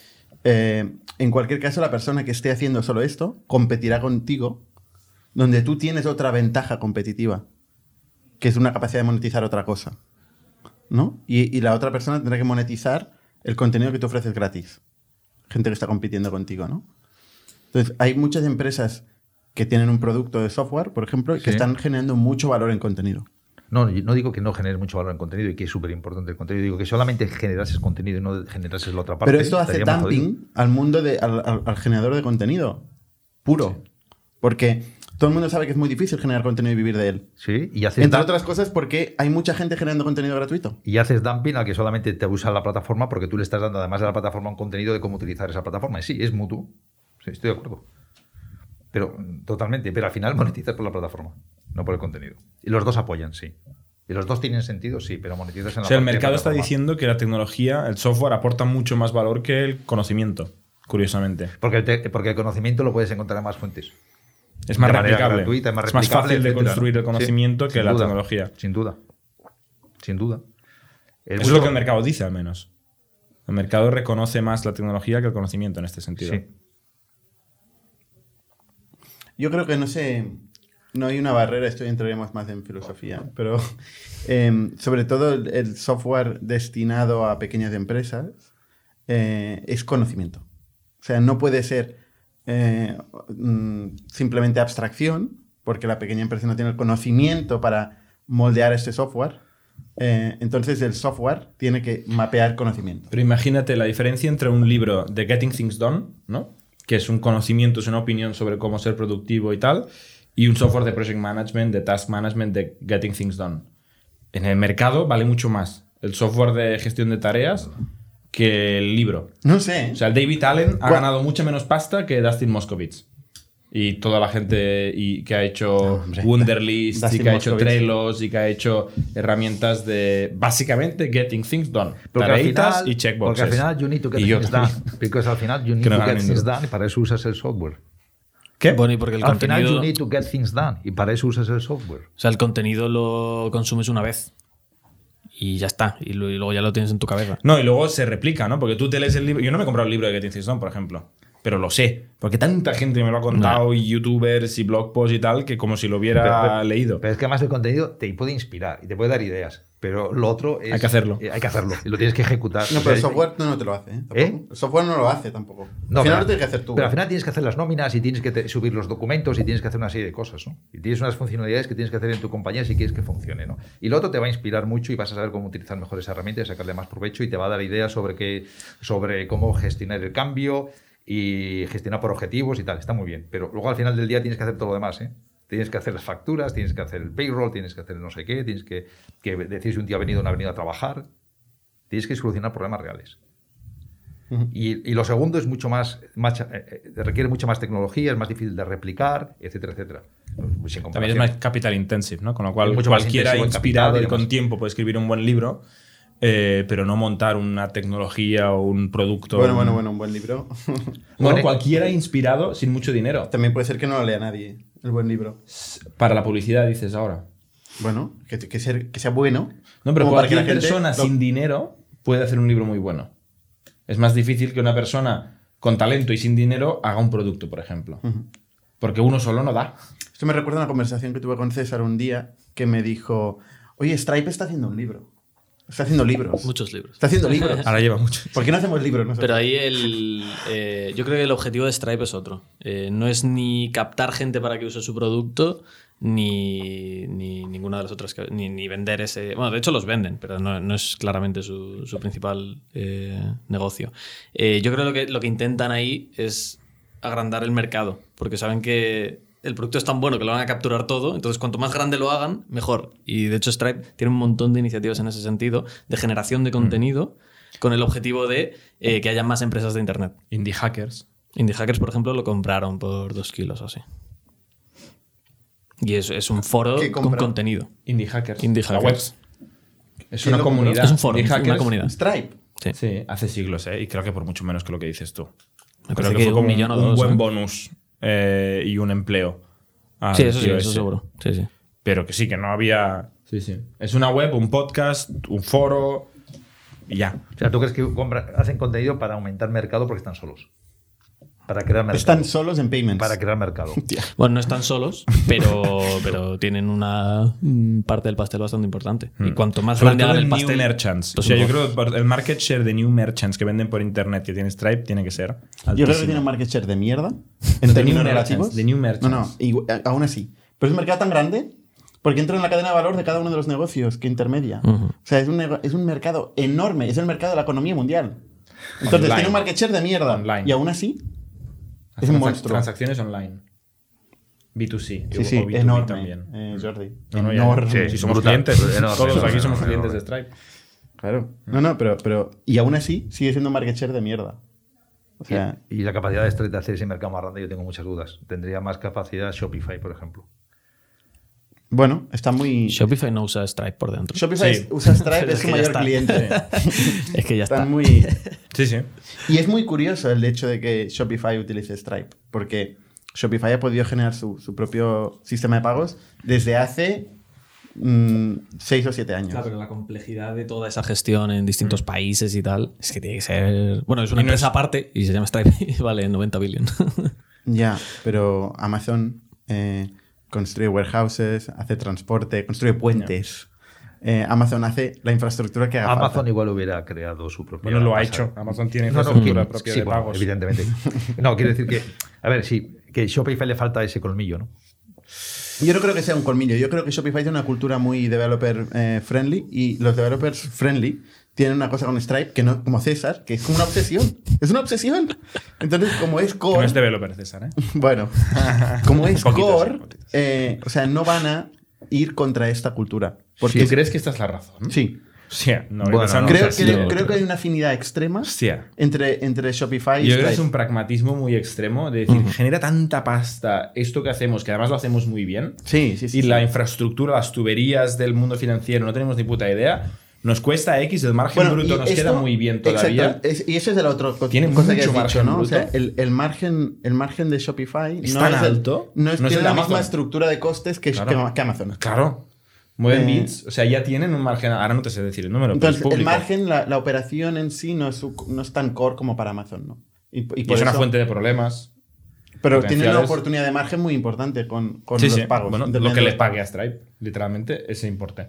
eh, en cualquier caso la persona que esté haciendo solo esto competirá contigo donde tú tienes otra ventaja competitiva, que es una capacidad de monetizar otra cosa. ¿No? Y, y la otra persona tendrá que monetizar el contenido que tú ofreces gratis. Gente que está compitiendo contigo, ¿no? Entonces, hay muchas empresas que tienen un producto de software, por ejemplo, y que Sí. están generando mucho valor en contenido. No, no digo que no generes mucho valor en contenido y que es súper importante el contenido. Digo que solamente generases contenido y no generases la otra parte. Pero esto hace dumping al mundo, de, al, al- al generador de contenido puro. Porque todo el mundo sabe que es muy difícil generar contenido y vivir de él. Sí, y haces, Entre otras cosas porque hay mucha gente generando contenido gratuito. y haces dumping al que solamente te usa la plataforma porque tú le estás dando además de la plataforma un contenido de cómo utilizar esa plataforma. Y sí, es mutuo. Sí, estoy de acuerdo. Pero totalmente. Pero al final monetizas por la plataforma, no por el contenido. Y los dos apoyan, sí. Y los dos tienen sentido, sí, pero monetizas en la O sea, el mercado está diciendo que la tecnología, el software, aporta mucho más valor que el conocimiento, curiosamente. Porque el, te- porque el conocimiento lo puedes encontrar en más fuentes. Es más replicable. gratuita, es más es más fácil de etcétera, construir ¿no? el conocimiento Sí, que la duda, tecnología. Sin duda. Sin duda. El Eso es lo que el mercado dice, al menos. El mercado reconoce más la tecnología que el conocimiento en este sentido. Sí. Yo creo que no sé, no hay una barrera, esto entraremos más en filosofía, pero eh, sobre todo el, el software destinado a pequeñas empresas eh, es conocimiento. O sea, no puede ser eh, mm, simplemente abstracción, porque la pequeña empresa no tiene el conocimiento para moldear este software. Eh, entonces el software tiene que mapear conocimiento. Pero imagínate la diferencia entre un libro de Getting Things Done, ¿no? que es un conocimiento, es una opinión sobre cómo ser productivo y tal, y un software de project management, de task management, de Getting Things Done. En el mercado vale mucho más el software de gestión de tareas que el libro. No sé. O sea, el David Allen ha ganado mucha menos pasta que Dustin Moskovitz. y toda la gente y, que ha hecho hombre. Wunderlist y que ha hecho. Trellos y que ha hecho herramientas de básicamente getting things done. Porque Tareitas final, y checkboxes. porque al final you need to get Y things done. [LAUGHS] Because al final you need Que no to get things done y para eso usas el software. ¿Qué? Bueno, y porque el al final you contenido. need to get things done y para eso usas el software. O sea, el contenido lo consumes una vez. Y ya está. Y luego ya lo tienes en tu cabeza. No, y luego se replica, ¿no? Porque tú te lees el libro. Yo no me he comprado el libro de Getting Things Done, por ejemplo. Pero lo sé. Porque tanta gente me lo ha contado, y youtubers y blog posts y tal, que como si lo hubiera Pero- pero- leído. Pero es que además el contenido te puede inspirar y te puede dar ideas. Pero lo otro es. Hay que hacerlo. eh, Hay que hacerlo. Y lo tienes que ejecutar. No, pero el software no, no te lo hace. ¿eh? Tampoco. ¿Eh? El software no lo hace tampoco. No, al final pero- lo tienes que hacer tú. Pero al final tienes que hacer las nóminas y tienes que te- subir los documentos y tienes que hacer una serie de cosas, ¿no? Y tienes unas funcionalidades que tienes que hacer en tu compañía si quieres que funcione, ¿no? Y lo otro te va a inspirar mucho y vas a saber cómo utilizar mejor esa herramienta y sacarle más provecho y te va a dar ideas sobre qué, sobre cómo gestionar el cambio y gestionar por objetivos y tal. Está muy bien. Pero luego al final del día tienes que hacer todo lo demás, ¿eh? Tienes que hacer las facturas, tienes que hacer el payroll, tienes que hacer el no sé qué, tienes que, que decir si un tío ha venido o no ha venido a trabajar. Tienes que solucionar problemas reales. Y, y lo segundo es mucho más, más, eh, eh, requiere mucha más tecnología, es más difícil de replicar, etcétera, etcétera. Pues, También es más capital intensive, ¿no? Con lo cual, mucho cualquiera inspirado capital y y con tiempo puede escribir un buen libro, eh, pero no montar una tecnología o un producto. Bueno, bueno, bueno, un buen libro. [LAUGHS] Bueno, Bueno, cualquiera inspirado sin mucho dinero. También puede ser que no lo lea nadie, el buen libro. Para la publicidad, dices ahora. Bueno, que, que ser- que sea bueno. No, pero como para que cualquier gente persona lo- sin dinero puede hacer un libro muy bueno. Es más difícil que una persona con talento y sin dinero haga un producto, por ejemplo. Porque uno solo no da. Esto me recuerda a una conversación que tuve con César un día que me dijo, oye, Stripe está haciendo un libro. Está haciendo libros. Muchos libros. Está haciendo libros. [LAUGHS] Ahora lleva mucho. ¿Por qué no hacemos libros nosotros? Pero ahí el, eh, yo creo que el objetivo de Stripe es otro. Eh, no es ni captar gente para que use su producto, ni, ni ninguna de las otras, que- ni, ni vender ese... Bueno, de hecho los venden, pero no, no es claramente su, su principal eh, negocio. Eh, yo creo que lo, que lo que intentan ahí es agrandar el mercado, porque saben que el producto es tan bueno que lo van a capturar todo, entonces cuanto más grande lo hagan, mejor. Y de hecho Stripe tiene un montón de iniciativas en ese sentido, de generación de contenido, con el objetivo de eh, que haya más empresas de Internet. Indie hackers. Indie Hackers, por ejemplo, lo compraron por dos kilos o así. Y es, es un foro ¿Qué con contenido. Indie hackers. Indie La Hackers. web. Es ¿Quién una comunidad. Es un foro, Indie una comunidad. Stripe. Sí. Sí, hace siglos, ¿eh? Y creo que por mucho menos que lo que dices tú. Me Creo que, que fue un como millón o un dos, buen ¿eh? bonus eh, y un empleo. al Sí, eso sí, eso seguro. Sí, sí. Pero que sí, que no había. Sí, sí. Es una web, un podcast, un foro y ya. O sea, ¿tú crees que compra- hacen contenido para aumentar mercado porque están solos? Para crear mercado. Están solos en payments. Para crear mercado. [LAUGHS] Bueno, no están solos, [LAUGHS] pero, pero tienen una mm, parte del pastel bastante importante. Y cuanto más Sobre grande todo hagan el new pastel. merchants. pues o sea, yo creo que el market share de new merchants que venden por internet que tiene Stripe tiene que ser. Yo creo que altísimo. tiene un market share de mierda. [LAUGHS] De En términos new merchants, relativos. de new merchants. No, no, y- a- aún así. Pero es un mercado tan grande porque entra en la cadena de valor de cada uno de los negocios que intermedia. Ujú. O sea, es un, es un mercado enorme. Es el mercado de la economía mundial. Entonces Online. tiene un market share de mierda. Online. Y aún así es Transac- un monstruo. Transacciones online. B2C. Sí, sí, o B2B enorme. también. eh, Jordi. No, no, ya- enorme. Sí, si somos brutal. clientes. Enorme, todos enorme, aquí somos clientes de. Stripe. Claro. No, no, pero, pero. Y aún así sigue siendo un market share de mierda. O sea, Y la capacidad de Stripe de hacer ese mercado más grande, yo tengo muchas dudas. Tendría más capacidad Shopify, por ejemplo. Bueno, está muy. Shopify no usa Stripe por dentro. Shopify Sí. usa Stripe, [LAUGHS] es su mayor está. cliente. [LAUGHS] es que ya está. Están muy. [LAUGHS] Sí, sí. Y es muy curioso el hecho de que Shopify utilice Stripe, porque Shopify ha podido generar su, su propio sistema de pagos desde hace mm, seis o siete años. Claro, pero la complejidad de toda esa gestión en distintos países y tal, es que tiene que ser. Bueno, es una Y no empresa es- aparte y se llama Stripe y vale 90 billion. Ya, pero Amazon eh, construye warehouses, hace transporte, construye puentes. Eh, Amazon hace la infraestructura que haga Amazon falta. igual hubiera creado su propia. Bueno, lo ha hecho. Amazon tiene No, no, infraestructura que- propia sí, de bueno, pagos. evidentemente. [LAUGHS] No, quiero decir que, a ver, sí, que Shopify le falta ese colmillo, ¿no? Yo no creo que sea un colmillo. Yo creo que Shopify tiene una cultura muy developer eh, friendly y los developers friendly tienen una cosa con Stripe que no, como César, que es como una obsesión. Es una obsesión. Entonces, como es Que core, no es developer, César, ¿eh? [LAUGHS] bueno, como es [LAUGHS] Poquitos, core, poquitos. eh, o sea, no van a ir contra esta cultura. Porque ¿Tú es- crees que esta es la razón? Sí. Hostia, no, Bueno, esa no Creo, así, creo- eh. creo que hay una afinidad extrema entre, entre Shopify y Yo creo que es un pragmatismo muy extremo de decir, genera tanta pasta esto que hacemos, que además lo hacemos muy bien, Sí, sí, sí. y sí. la infraestructura, las tuberías del mundo financiero, no tenemos ni puta idea, nos cuesta X, el margen Bueno, bruto nos esto- queda muy bien todavía. Exacto, y eso es de la otra co- Tiene cosa que has mucho dicho, margen ¿no? O sea, el, el margen, el margen de Shopify Es no tan es el- alto, no, es, no es tiene el la Amazon. misma estructura de costes que, Claro. que- que Amazon. Claro. Mueven Eh, bits, o sea, ya tienen un margen, ahora no te sé decir el número, pero Entonces, es el margen, la, la operación en sí no es, no es tan core como para Amazon, ¿no? Y, y Y por es una fuente de problemas. Pero tiene una oportunidad de margen muy importante con, con sí, los sí. pagos. Bueno, lo que le pague a Stripe, literalmente, ese importe.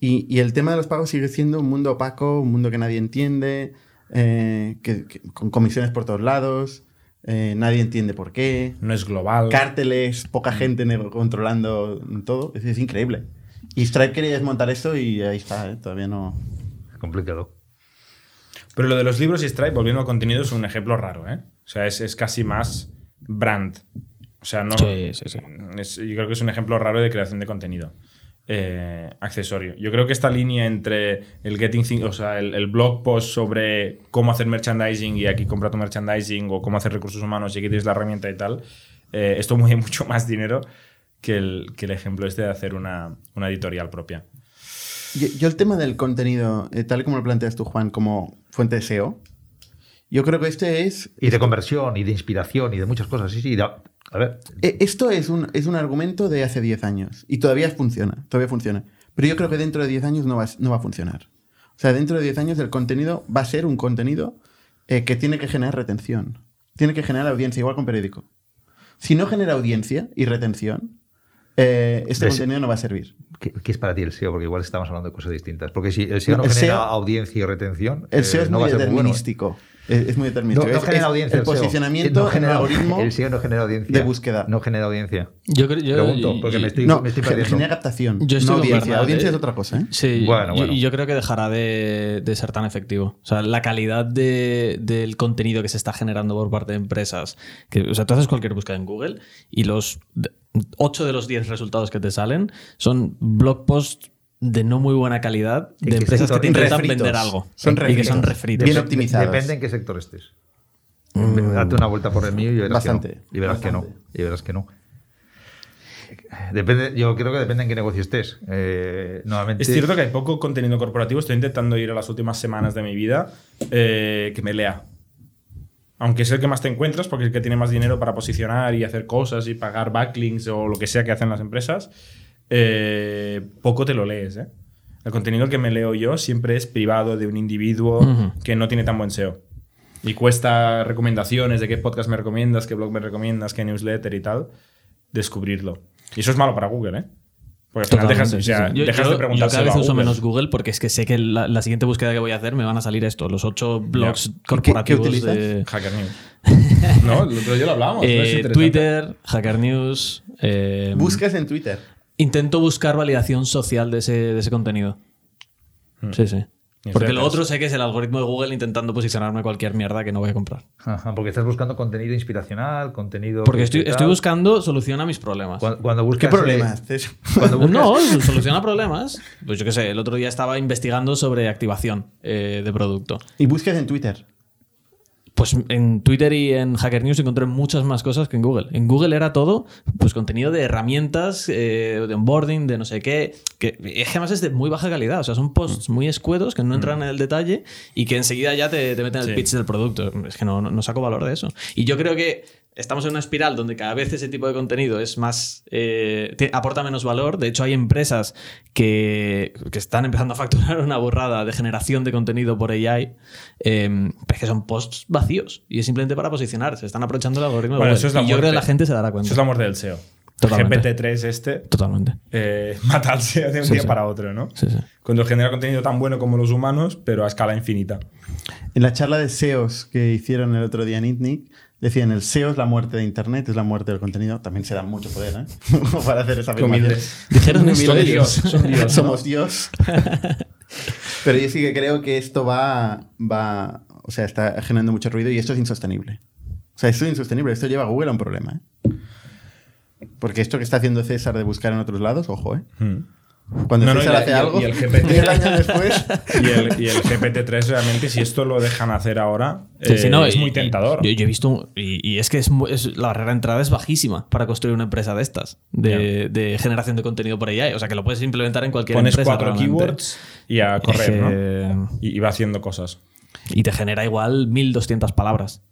Y, y el tema de los pagos sigue siendo un mundo opaco, un mundo que nadie entiende, eh, que- que- con comisiones por todos lados, eh, nadie entiende por qué, No es global. cárteles, poca gente nego- controlando todo, es, es increíble. Y Stripe quería desmontar esto y ahí está, ¿eh? todavía no... Complicado. Pero lo de los libros y Stripe, volviendo al contenido, es un ejemplo raro, ¿eh? O sea, es, es casi más brand. O sea, no. Sí, sí, sí. es- yo creo que es un ejemplo raro de creación de contenido. Eh, accesorio. Yo creo que esta línea entre el getting o sea, el, blog post sobre cómo hacer merchandising y aquí compra tu merchandising o cómo hacer recursos humanos y aquí tienes la herramienta y tal, eh, esto mueve [LAUGHS] mucho más dinero que el, ejemplo este de hacer una, editorial propia. Yo, el tema del contenido, eh, tal como lo planteas tú, Juan, como fuente de SEO, yo creo que este es... Y de conversión, y de inspiración, y de muchas cosas. Sí, sí. de- a ver, Eh, Esto es un, es un argumento de hace 10 años y todavía funciona, todavía funciona. Pero yo creo que dentro de 10 años no va, no va a funcionar. O sea, dentro de 10 años el contenido va a ser un contenido eh, que tiene que generar retención. Tiene que generar audiencia, igual con periódico. Si no genera audiencia y retención, eh, este contenido no va a servir. ¿qué, qué es para ti el SEO? Porque igual estamos hablando de cosas distintas. Porque si el SEO no, El genera SEO audiencia y retención, El eh, SEO es no muy va a ser muy bueno. Es, es muy No, determinístico. no genera es audiencia. El posicionamiento, No genera- el algoritmo El SEO no genera audiencia. de búsqueda. No genera audiencia. Yo creo. Yo, Pregunto, porque y- me estoy, no, me estoy perdiendo. genera captación. Yo estoy no audiencia. Eh. es otra cosa. ¿eh? Sí, Bueno, y- bueno. y yo creo que dejará de, de ser tan efectivo. O sea, la calidad de- del contenido que se está generando por parte de empresas. Que, o sea, tú haces cualquier búsqueda en Google y los 8 de los 10 resultados que te salen son blog posts de no muy buena calidad ¿En de empresas que te intentan Refritos. vender algo. Son y que son refritos. Bien optimizados. Depende en qué sector estés. Date una vuelta por el mío y verás Bastante, que no. Y verás que no. bastante. Y verás que no. Depende, yo creo que depende en qué negocio estés. Eh, nuevamente, Es cierto que hay poco contenido corporativo. Estoy intentando ir a las últimas semanas de mi vida eh, que me lea. Aunque es el que más te encuentras, porque es el que tiene más dinero para posicionar y hacer cosas y pagar backlinks o lo que sea que hacen las empresas, eh, poco te lo lees. ¿eh? El contenido que me leo yo siempre es privado de un individuo que no tiene tan buen SEO. Y cuesta recomendaciones de qué podcast me recomiendas, qué blog me recomiendas, qué newsletter y tal, descubrirlo. Y eso es malo para Google, ¿eh? Porque al final dejas, o sea. Yo, yo- de yo preguntárselo cada vez uso Google. menos Google porque es que sé que la, la siguiente búsqueda que voy a hacer me van a salir esto, los ocho blogs qué corporativos utilizas? de Hacker News. [LAUGHS] no, el otro día lo hablamos. ¿no? Es eh. Twitter, Hacker News. eh, Buscas en Twitter. Intento buscar validación social de ese, de ese contenido. Sí, sí. Porque lo otro sé que es el algoritmo de Google intentando posicionarme cualquier mierda que no voy a comprar. Ajá, porque estás buscando contenido inspiracional, contenido. Porque que estoy, estoy buscando solución a mis problemas. Cuando, cuando ¿Qué buscas. problemas? eh, [LAUGHS] cuando buscas- No, [LAUGHS] soluciona problemas. Pues yo qué sé, el otro día estaba investigando sobre activación eh, de producto. y buscas en Twitter. Pues en Twitter y en Hacker News encontré muchas más cosas que en Google. En Google era todo, pues contenido de herramientas, eh, de onboarding, de no sé qué, que es que además es de muy baja calidad. O sea, son posts muy escuetos que no entran en el detalle y que enseguida ya te, te meten el Sí. pitch del producto. Es que no, no, no saco valor de eso. Y yo creo que estamos en una espiral donde cada vez ese tipo de contenido es más. eh, te- aporta menos valor. De hecho, hay empresas que, que están empezando a facturar una burrada de generación de contenido por AI, eh, pero es que son posts vacíos y es simplemente para posicionar. Se están aprovechando el algoritmo de Bueno, Google. eso es la y yo creo que la gente se dará cuenta. Eso es la muerte del SEO. Totalmente. GPT-3 este Totalmente. eh, [LAUGHS] mata al SEO de un Sí, día sí. para otro, ¿no? Sí, sí. Cuando genera contenido tan bueno como los humanos, pero a escala infinita. En la charla de SEOs que hicieron el otro día en ITNIC, decían el SEO es la muerte de Internet, es la muerte del contenido. También se da mucho poder, ¿eh? [LAUGHS] Para hacer esa. Dijeron esto ellos. Son Dios, ¿no? Somos Dios. [LAUGHS] Pero yo sí que creo que esto va, va, o sea, está generando mucho ruido y esto es insostenible. O sea, esto es insostenible. Esto lleva a Google a un problema, ¿eh? Porque esto que está haciendo César de buscar en otros lados, ojo, ¿eh? Hmm. Cuando No, no, César y hace y el- algo, y el GPT. 10 [LAUGHS] años después. [LAUGHS] Y el, y el GPT-3 realmente, si esto lo dejan hacer ahora, Sí, sí, eh, no, es y- muy tentador. Yo, yo he visto, un- y, y es que es, es- la barrera de entrada es bajísima para construir una empresa de estas, de, de generación de contenido por AI. O sea, que lo puedes implementar en cualquier Pones empresa. cuatro realmente. keywords y a Es correr, que- ¿no? Y, y va haciendo cosas. Y te genera igual 1200 palabras,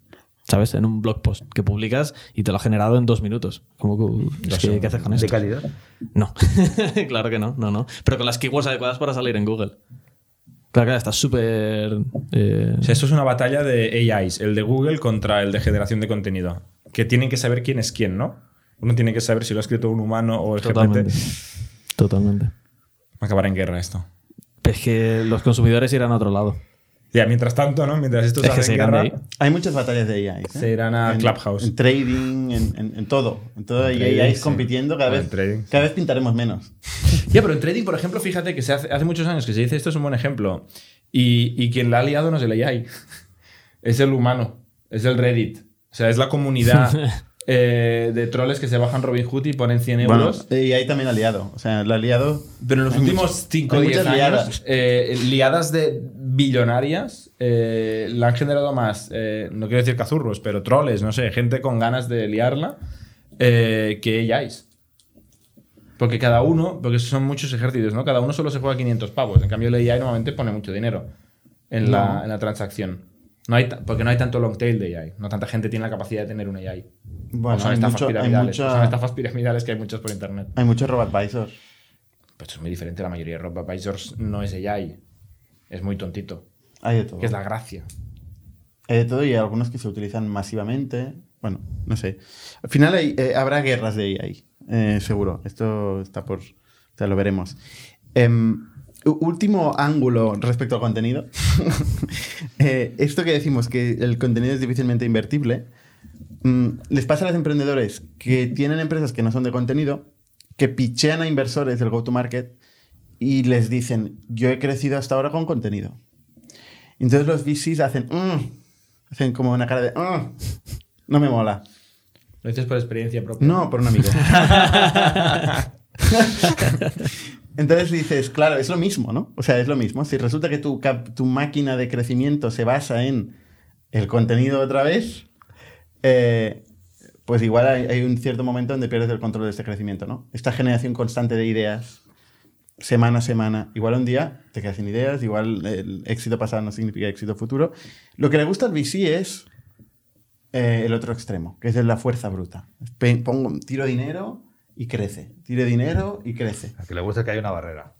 ¿sabes? En un blog post que publicas y te lo ha generado en dos minutos. Que, es que, ¿Qué haces con ¿De esto? calidad? No, [LAUGHS] claro que no, no, no. Pero con las keywords adecuadas para salir en Google. Claro, claro, está súper. eh, O sea, esto es una batalla de AIs, el de Google contra el de generación de contenido. Que tienen que saber quién es quién, ¿no? Uno tiene que saber si lo ha escrito un humano o el totalmente. GPT. Totalmente. Va a acabar en guerra esto. Es que los consumidores irán a otro lado. Ya, mientras tanto, ¿no? Mientras esto Es se en guerra. Hay muchas batallas de AI. ¿eh? Se irán a en, Clubhouse. En trading, en, en- en todo. En todo trading, AI sí. compitiendo. Cada Ah, vez, en trading, cada vez pintaremos menos. [LAUGHS] Ya, pero en trading, por ejemplo, fíjate que se hace, hace muchos años que se dice esto es un buen ejemplo. Y, y quien la ha liado no es el AI, [LAUGHS] es el humano, es el Reddit. O sea, es la comunidad [LAUGHS] eh, de troles que se bajan Robinhood y ponen 100 Bueno, euros. y ahí también ha liado. O sea, la ha liado. pero en los últimos muchas- 5 o hay 10 muchas años, liadas. eh, liadas de billonarias eh, la han generado más, eh, no quiero decir cazurros, pero troles, no sé, gente con ganas de liarla eh, que AIs. Porque cada uno, porque son muchos ejércitos, ¿no? Cada uno solo se juega 500 pavos. En cambio, el AI normalmente pone mucho dinero en, la, en la transacción. No hay porque no hay tanto long tail de AI. No tanta gente tiene la capacidad de tener un AI. Bueno, o son hay estafas mucho- hay piramidales. mucha- o son estafas piramidales que hay muchas por internet. Hay muchos robo-advisors. Pues es muy diferente. La mayoría de robo advisors no es AI. Es muy tontito. Hay de todo. Que es la gracia. Hay de todo y hay algunos que se utilizan masivamente. Bueno, no sé. Al final hay- eh, habrá guerras de AI, eh, seguro. Esto está por. O sea, lo veremos. Em, último ángulo respecto al contenido. [LAUGHS] Eh, esto que decimos que el contenido es difícilmente invertible. mm, les pasa a los emprendedores que tienen empresas que no son de contenido, que pichean a inversores del go-to-market y les dicen: Yo he crecido hasta ahora con contenido. Entonces los VCs hacen, "Mm", hacen como una cara de, "Mm, no me mola. Lo dices por experiencia propia. No, por un amigo. [LAUGHS] Entonces dices, claro, es lo mismo, ¿no? O sea, es lo mismo. Si resulta que tu, tu máquina de crecimiento se basa en el contenido otra vez, eh, pues igual hay, hay un cierto momento donde pierdes el control de este crecimiento, ¿no? Esta generación constante de ideas, semana a semana. Igual un día te quedas sin ideas, igual el éxito pasado no significa éxito futuro. Lo que le gusta al VC es eh, el otro extremo, que es la fuerza bruta. Pongo, tiro dinero y crece. Tiro dinero y crece. A que le gusta que haya una barrera,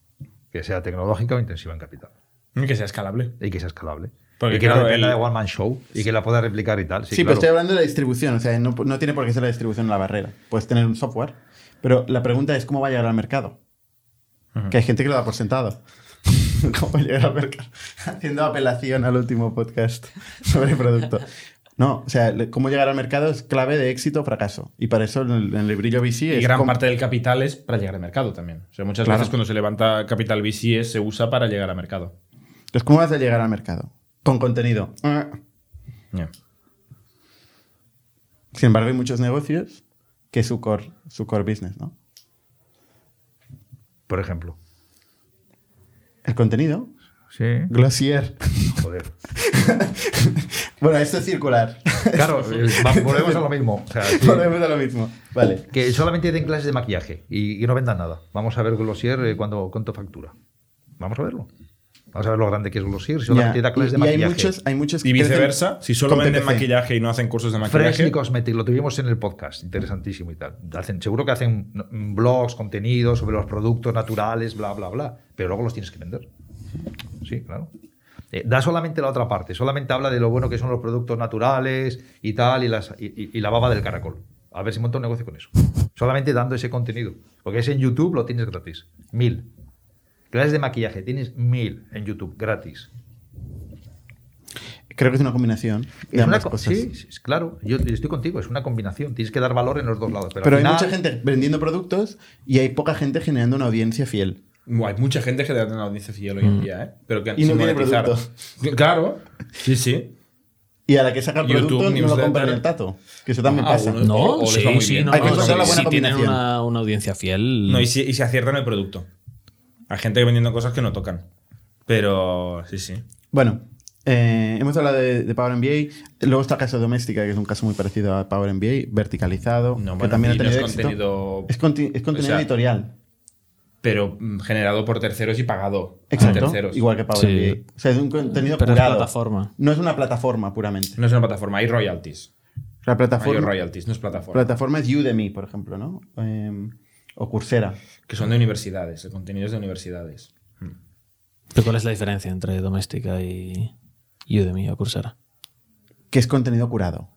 que sea tecnológica o intensiva en capital. Y que sea escalable. Y que sea escalable. Porque, y que claro, no dependa el- de One Man Show y que la pueda replicar y tal. Sí, Sí, claro. pero estoy hablando de la distribución. O sea, no, no tiene por qué ser la distribución la barrera. Puedes tener un software. Pero la pregunta es cómo va a llegar al mercado. Que hay gente que lo da por sentado. ¿Cómo va a llegar al mercado? Haciendo apelación al último podcast sobre producto. No, o sea, cómo llegar al mercado es clave de éxito o fracaso. Y para eso en el, en el brillo VC Y es gran cómo- parte del capital es para llegar al mercado también. O sea, muchas Claro. veces cuando se levanta capital VC es- se usa para llegar al mercado. Entonces, ¿cómo vas a llegar al mercado? Con contenido. Sin embargo, hay muchos negocios que es su core, su core business, ¿no? Por ejemplo. El contenido. Sí. Glossier. Joder. [LAUGHS] bueno, esto es circular. Claro, [LAUGHS] eh, volvemos a lo mismo. O sea, sí. [LAUGHS] Volvemos a lo mismo. Vale. Que solamente den clases de maquillaje y, y no vendan nada. Vamos a ver Glossier eh, cuando, cuánto factura. Vamos a verlo. Vamos a ver lo grande que es Glossier. Si solamente da clases y, de y hay maquillaje. muchos, hay muchos Y que viceversa, si solo venden maquillaje y no hacen cursos de maquillaje. Freshly Cosmetics, lo tuvimos en el podcast, interesantísimo y tal. Hacen, seguro que hacen blogs, contenidos sobre los productos naturales, bla, bla, bla, pero luego los tienes que vender. Sí, claro. Eh, da solamente la otra parte, solamente habla de lo bueno que son los productos naturales y tal, y, las, y, y- y la baba del caracol. A ver si monta un negocio con eso. Solamente dando ese contenido. Porque es en YouTube, lo tienes gratis. Mil. Clases de maquillaje, tienes mil en YouTube, gratis. Creo que es una combinación de Es una ambas co- cosas. sí, sí, claro, yo yo estoy contigo, es una combinación. Tienes que dar valor en los dos lados. Pero, hay final- mucha gente vendiendo productos y hay poca gente generando una audiencia fiel. Hay mucha gente tener una audiencia fiel hoy Mm. en día, ¿eh? Pero que Y no sin tiene monetizar. producto. Claro. Sí, sí. Y a la que saca el YouTube, producto no lo compran el tato. Que eso también Ah, pasa. No, sí, sí, no, Hay que no, encontrar la sí tienen una, una audiencia fiel. No, y si, y si aciertan el producto. Hay gente vendiendo cosas que no tocan. Pero sí, sí. Bueno, eh, hemos hablado de, de Power MBA. Luego está Casa Doméstica, que es un caso muy parecido a Power MBA, verticalizado. No, que bueno, también ha no es éxito. contenido- Es, conti- es contenido o sea, editorial. Pero mm, generado por terceros y pagado a Exacto. terceros. Igual que Power Sí. MBA. O sea, es un contenido Pero es curado. plataforma. No es una plataforma puramente. No es una plataforma, hay royalties. La Hay plataforma, royalties, no es plataforma. plataforma es Udemy, por ejemplo, ¿no? Eh, o Coursera. que son de universidades, el contenido es de universidades. ¿Pero cuál es la diferencia entre Doméstica y Udemy o Coursera? Que es contenido curado.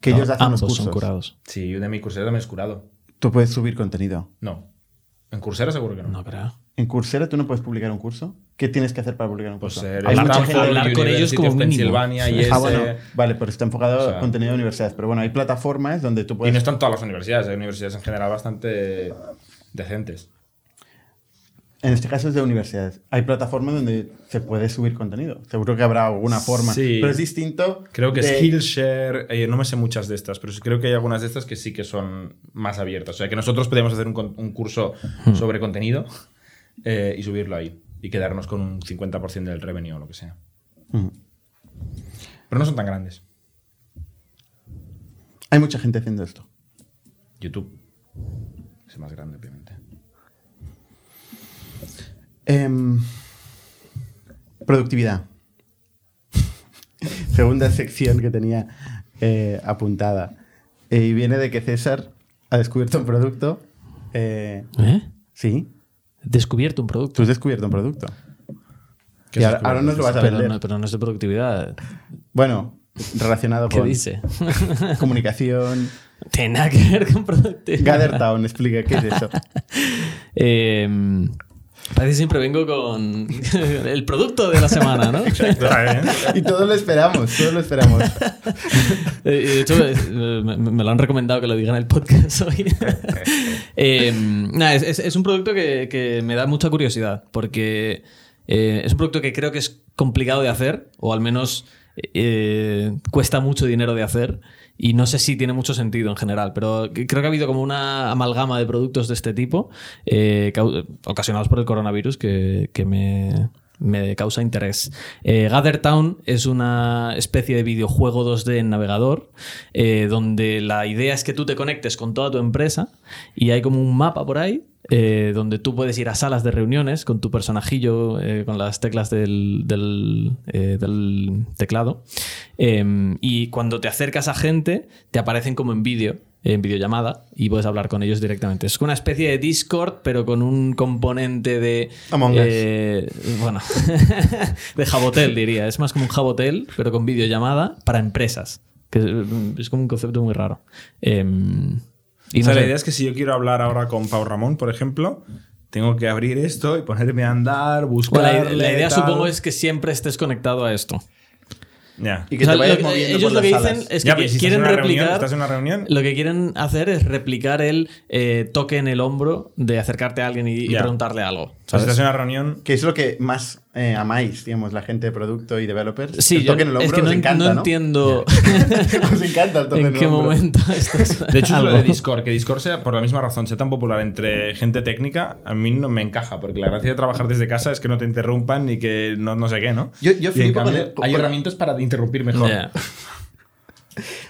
Que ellos hacen los ambos cursos. son curados. Sí, Udemy y Coursera también es curado. Tú puedes subir contenido. No. En Coursera seguro que no. No creo. En Coursera tú no puedes publicar un curso. ¿Qué tienes que hacer para publicar un Pues curso? ser Hay mucha gente- hablar con ellos como. Pennsylvania y Ah, bueno, ese- vale, pero está enfocado O sea- a contenido de universidades. Pero bueno, hay plataformas donde tú Y puedes. no están todas las universidades, hay universidades en general bastante decentes. En este caso es de universidades. Hay plataformas donde se puede subir contenido. Seguro que habrá alguna forma. Sí. Pero es distinto. Creo que de- Skillshare, eh, no me sé muchas de estas, pero creo que hay algunas de estas que sí que son más abiertas. O sea, que nosotros podemos hacer un, curso sobre contenido eh, y subirlo ahí y quedarnos con un 50% del revenue o lo que sea. Mm. Pero no son tan grandes. Hay mucha gente haciendo esto. YouTube es más grande, obviamente. Em, productividad. [LAUGHS] Segunda sección que tenía eh, apuntada. Eh, y viene de que César ha descubierto un producto. eh, ¿Eh? sí, Descubierto un tú producto. has descubierto un producto. ¿Qué Y ahora, ahora nos lo vas a Pero vender. no, pero no es de productividad. Bueno, relacionado ¿Qué con dice? [LAUGHS] comunicación. Tiene nada que ver con productividad. Gathertown, explica qué es eso. [LAUGHS] Eh, parece que siempre vengo con [LAUGHS] el producto de la semana, ¿no? Y todos lo esperamos, todos lo esperamos. [LAUGHS] Eh, De hecho, eh, me, me lo han recomendado que lo diga en el podcast hoy. [LAUGHS] Eh, nada, es, es- es un producto que, que me da mucha curiosidad, porque eh, es un producto que creo que es complicado de hacer, o al menos eh, cuesta mucho dinero de hacer, y no sé si tiene mucho sentido en general, pero creo que ha habido como una amalgama de productos de este tipo, eh, ocasionados por el coronavirus, que, que me, me causa interés. Eh, Gather Town es una especie de videojuego 2D en navegador, eh, donde la idea es que tú te conectes con toda tu empresa y hay como un mapa por ahí. Eh, donde tú puedes ir a salas de reuniones con tu personajillo, eh, con las teclas del, del, eh, del teclado. Eh, y cuando te acercas a gente, te aparecen como en vídeo, en videollamada, y puedes hablar con ellos directamente. Es una especie de Discord, pero con un componente de. Among Us. bueno, [LAUGHS] de Jabotel, diría. Es más como un Jabotel, pero con videollamada para empresas. Que es- es como un concepto muy raro. Y o no la idea es que si yo quiero hablar ahora con Pau Ramón, por ejemplo, tengo que abrir esto y ponerme a andar, buscar. Bueno, la, la idea supongo es que siempre estés conectado a esto. Ya. Y que O sea, te vayas lo que- moviendo ellos por lo que dicen es que Ya, si estás quieren en una reunión, replicar. estás en una reunión. Lo que quieren hacer es replicar el eh, toque en el hombro de acercarte a alguien y, preguntarle algo. O sea, si ¿sabes? estás en una reunión. Que es lo que más eh, amáis, digamos, la gente de producto y developers. Sí, el yo toque en el es que no, os encanta, no ¿no? entiendo [LAUGHS] Os encanta el toque en en el qué hombro. momento [LAUGHS] esto es De hecho, es lo de Discord, que Discord sea, por la misma razón, sea tan popular entre gente técnica, a mí no me encaja, porque la gracia de trabajar desde casa es que no te interrumpan ni que no, no sé qué, ¿no? Yo- yo Y en flipo con cambio, el- Hay herramientas para interrumpir mejor. [LAUGHS]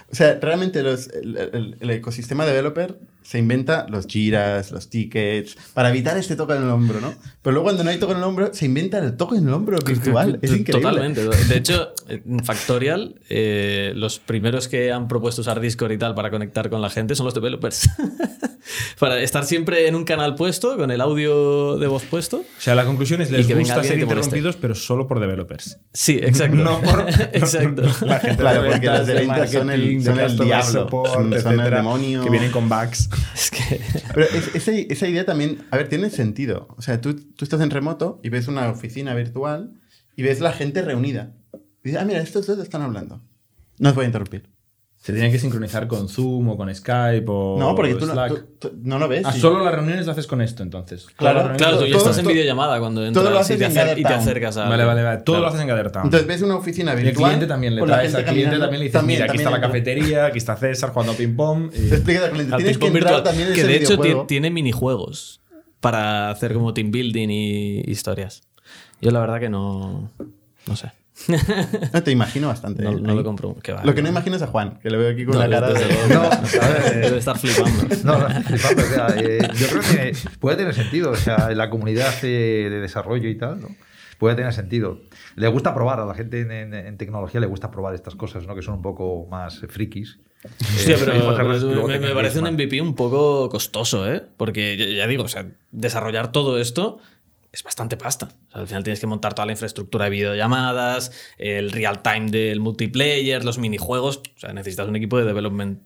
O sea, realmente los- el, el- el ecosistema developer se inventa los giras, los tickets, para evitar este toque en el hombro, ¿no? Pero luego cuando no hay toque en el hombro, se inventa el toque en el hombro virtual. [LAUGHS] Es increíble. Totalmente. De hecho, en Factorial, eh, los primeros que han propuesto usar Discord y tal para conectar con la gente son los developers. [LAUGHS] para estar siempre en un canal puesto, con el audio de voz puesto. O sea, la conclusión es les que gusta ser interrumpidos, pero solo por developers. Sí, exacto. No por [LAUGHS] exacto. la gente Claro, de porque ventas, los de son el- son el diablo, support, son- son el demonio. Que vienen con bugs. [LAUGHS] Es que. Pero es- esa, esa idea también, a ver, tiene sentido. O sea, tú, tú estás en remoto y ves una oficina virtual y ves la gente reunida. Y dices, ah, mira, estos dos están hablando. No os voy a interrumpir. Se tienen que sincronizar con Zoom o con Skype o no, porque tú no, Slack. tú- tú no lo ves. Ah, y- solo las reuniones lo haces con esto, entonces. Claro, las Claro, tú ya todo- estás en videollamada cuando todo lo entras y haces te, en acer- y te acercas a. Vale, vale, vale. Todo Claro. lo haces en Gathertown. Entonces ves una oficina Y el virtual. cliente también le traes al cliente, también le dices, mira, aquí también está la cafetería, aquí está César jugando ping-pong. [LAUGHS] y- Te explicas al cliente, tienes que entrar virtual, también en que de hecho tiene minijuegos. para hacer como team building y historias. Yo la verdad que no, no sé. [LAUGHS] No, te imagino bastante. No, lo compro. que Lo que no imagino es a Juan, que le veo aquí con No, la cara desde de... luego. No, [LAUGHS] ver, Debe estar flipando. [LAUGHS] No, no, flipando, o sea, eh, yo creo que puede tener sentido. O sea, en la comunidad eh, de desarrollo y tal, ¿no? Puede tener sentido. Le gusta probar, a la gente en, en- en tecnología le gusta probar estas cosas, ¿no? Que son un poco más frikis. Eh, pero, pero me, me parece un. MVP un poco costoso, ¿eh? Porque ya, ya digo, o sea, desarrollar todo esto es bastante pasta. O sea, al final tienes que montar toda la infraestructura de videollamadas, el real time del multiplayer, los minijuegos. O sea, necesitas un equipo de development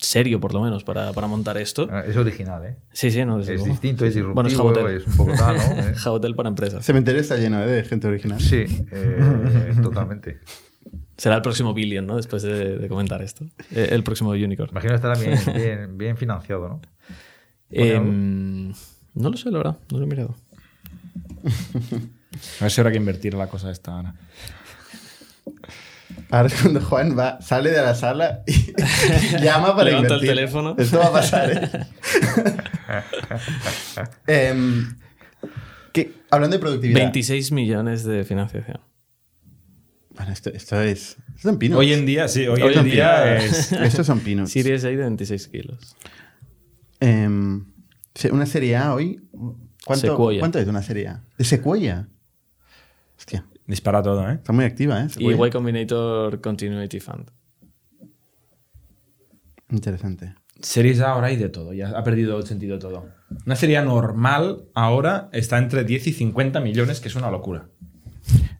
serio, por lo menos, para, para montar esto. Ah, Es original, ¿eh? Sí, sí, no, Es distinto, es disruptivo, Bueno, es Jabotel. es un poco tal, ¿no? [LAUGHS] Eh. Jabotel para empresas. Cementerio está lleno ¿eh? de gente original. Sí, eh, [LAUGHS] totalmente. Será el próximo Billion, ¿no? Después de, de comentar esto. Eh, El próximo Unicorn. Imagino estará bien, [LAUGHS] bien, bien financiado, ¿no? Em, no lo sé, la verdad. No lo he mirado. [LAUGHS] A ver si habrá que invertir la cosa esta ahora. Ahora es cuando Juan va, sale de la sala y [LAUGHS] llama para Levanta el invertir. teléfono. Esto va a pasar, ¿eh? [LAUGHS] Em, que, hablando de productividad. 26 millones de financiación. Bueno, esto, esto es. Esto son pinos. Hoy en día, sí, hoy, Hoy en día es. Estos son pinos. Series A de 26 kilos. Em, una serie A hoy. ¿Cuánto, Sequoia. ¿Cuánto es de una serie A? De Sequoia. Hostia, Dispara todo, ¿eh? está muy activa, ¿eh? Y Sequoia. Y Combinator Continuity Fund. Interesante. Series A ahora hay de todo, ya ha perdido el sentido todo. Una serie A normal ahora está entre 10 y 50 millones, que es una locura.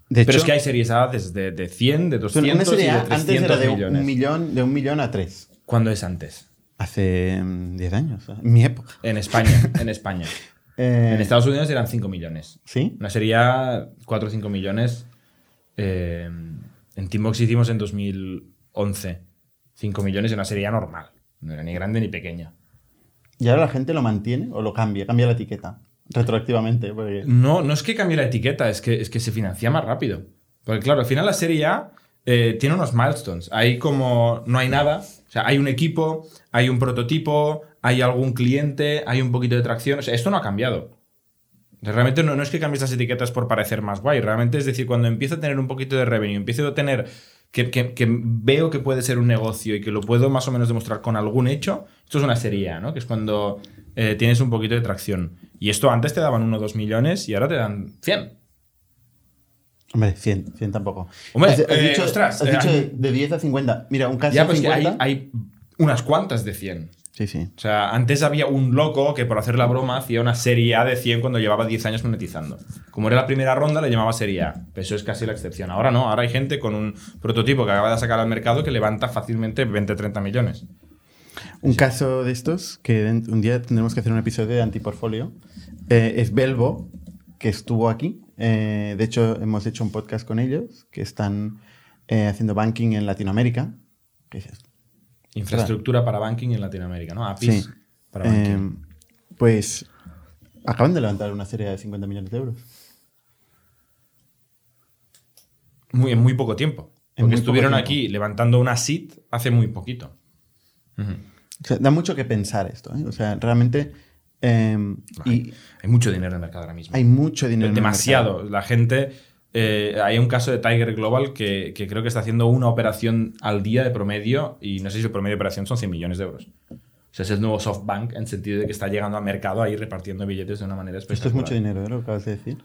De Pero hecho, es que hay series A desde de 100, de 200 una serie y de A 300 antes era de millones. un millón, de un millón a tres. ¿Cuándo es antes? Hace mm, 10 años, ¿eh? en mi época. En España, en España. [LAUGHS] Eh, En Estados Unidos eran 5 millones. ¿Sí? Una serie A, 4 o 5 millones. eh, en Teambox hicimos en 2011 5 millones en una serie normal. No era ni grande ni pequeña. ¿Y ahora la gente lo mantiene o lo cambia? Cambia la etiqueta. Retroactivamente. Porque... No, no es que cambie la etiqueta, es que, es que se financia más rápido. Porque claro, al final la serie A eh, tiene unos milestones. Hay como. No hay nada. O sea, hay un equipo, hay un prototipo, hay algún cliente, hay un poquito de tracción. O sea, esto no ha cambiado. Realmente no, no es que cambies las etiquetas por parecer más guay. Realmente es decir, cuando empiezo a tener un poquito de revenue, empiezo a tener. Que, que- que veo que puede ser un negocio y que lo puedo más o menos demostrar con algún hecho, esto es una serie A, ¿no? Que es cuando eh, tienes un poquito de tracción. Y esto antes te daban 1 o 2 millones y ahora te dan 100. Hombre, 100, 100 tampoco. Hombre, has, has eh, dicho, ostras, has eh, dicho hay- de, de 10 a 50. Mira, un caso Ya, de pues hay, 50. hay unas cuantas de 100. Sí, sí. O sea, antes había un loco que por hacer la broma hacía una serie A de 100 cuando llevaba 10 años monetizando. Como era la primera ronda, le llamaba serie A. Pero eso es casi la excepción. Ahora no, ahora hay gente con un prototipo que acaba de sacar al mercado que levanta fácilmente 20-30 millones. Un caso de estos, que un día tendremos que hacer un episodio de Antiportfolio, eh, es Belvo, que estuvo aquí. Eh, de hecho, hemos hecho un podcast con ellos, que están eh, haciendo banking en Latinoamérica. ¿Qué dices? Infraestructura para banking en Latinoamérica, ¿no? APIs Sí. para banking. Eh, pues acaban de levantar una serie de 50 millones de euros. muy, en muy poco tiempo. En Porque estuvieron tiempo. aquí levantando una SIT hace muy poquito. Ujú. O sea, da mucho que pensar esto. ¿eh? O sea, realmente. eh, y Hay mucho dinero en el mercado ahora mismo. hay mucho dinero. en el demasiado. mercado. La gente. Eh, hay un caso de Tiger Global que, que creo que está haciendo una operación al día de promedio y no sé si el promedio de operación son 100 millones de euros. O sea, es el nuevo SoftBank en sentido de que está llegando al mercado ahí repartiendo billetes de una manera espectacular. Esto es mucho dinero, ¿eh? lo que acabas de decir.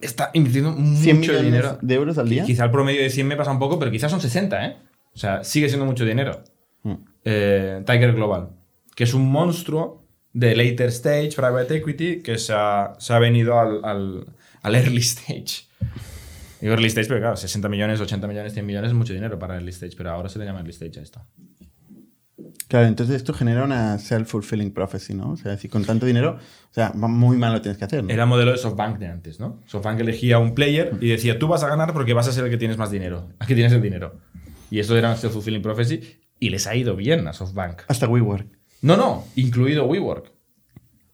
Está invirtiendo 100 mucho dinero. de euros al día. Quizá el promedio de 100 me pasa un poco, pero quizás son 60, ¿eh? O sea, sigue siendo mucho dinero. Mm. Eh, Tiger Global, que es un monstruo de later stage, private equity, que se ha, se ha venido al, al- al early stage. Digo early stage, pero claro, 60 millones, 80 millones, 100 millones es mucho dinero para early stage, pero ahora se le llama early stage a esto. Claro, entonces esto genera una self-fulfilling prophecy, ¿no? O sea, si con tanto dinero, o sea, muy mal lo tienes que hacer, ¿no? Era el modelo de SoftBank de antes, ¿no? SoftBank elegía un player y decía, tú vas a ganar porque vas a ser el que tienes más dinero. Aquí tienes el dinero. Y esto era self-fulfilling prophecy y les ha ido bien a SoftBank. Hasta WeWork. No, no, incluido WeWork.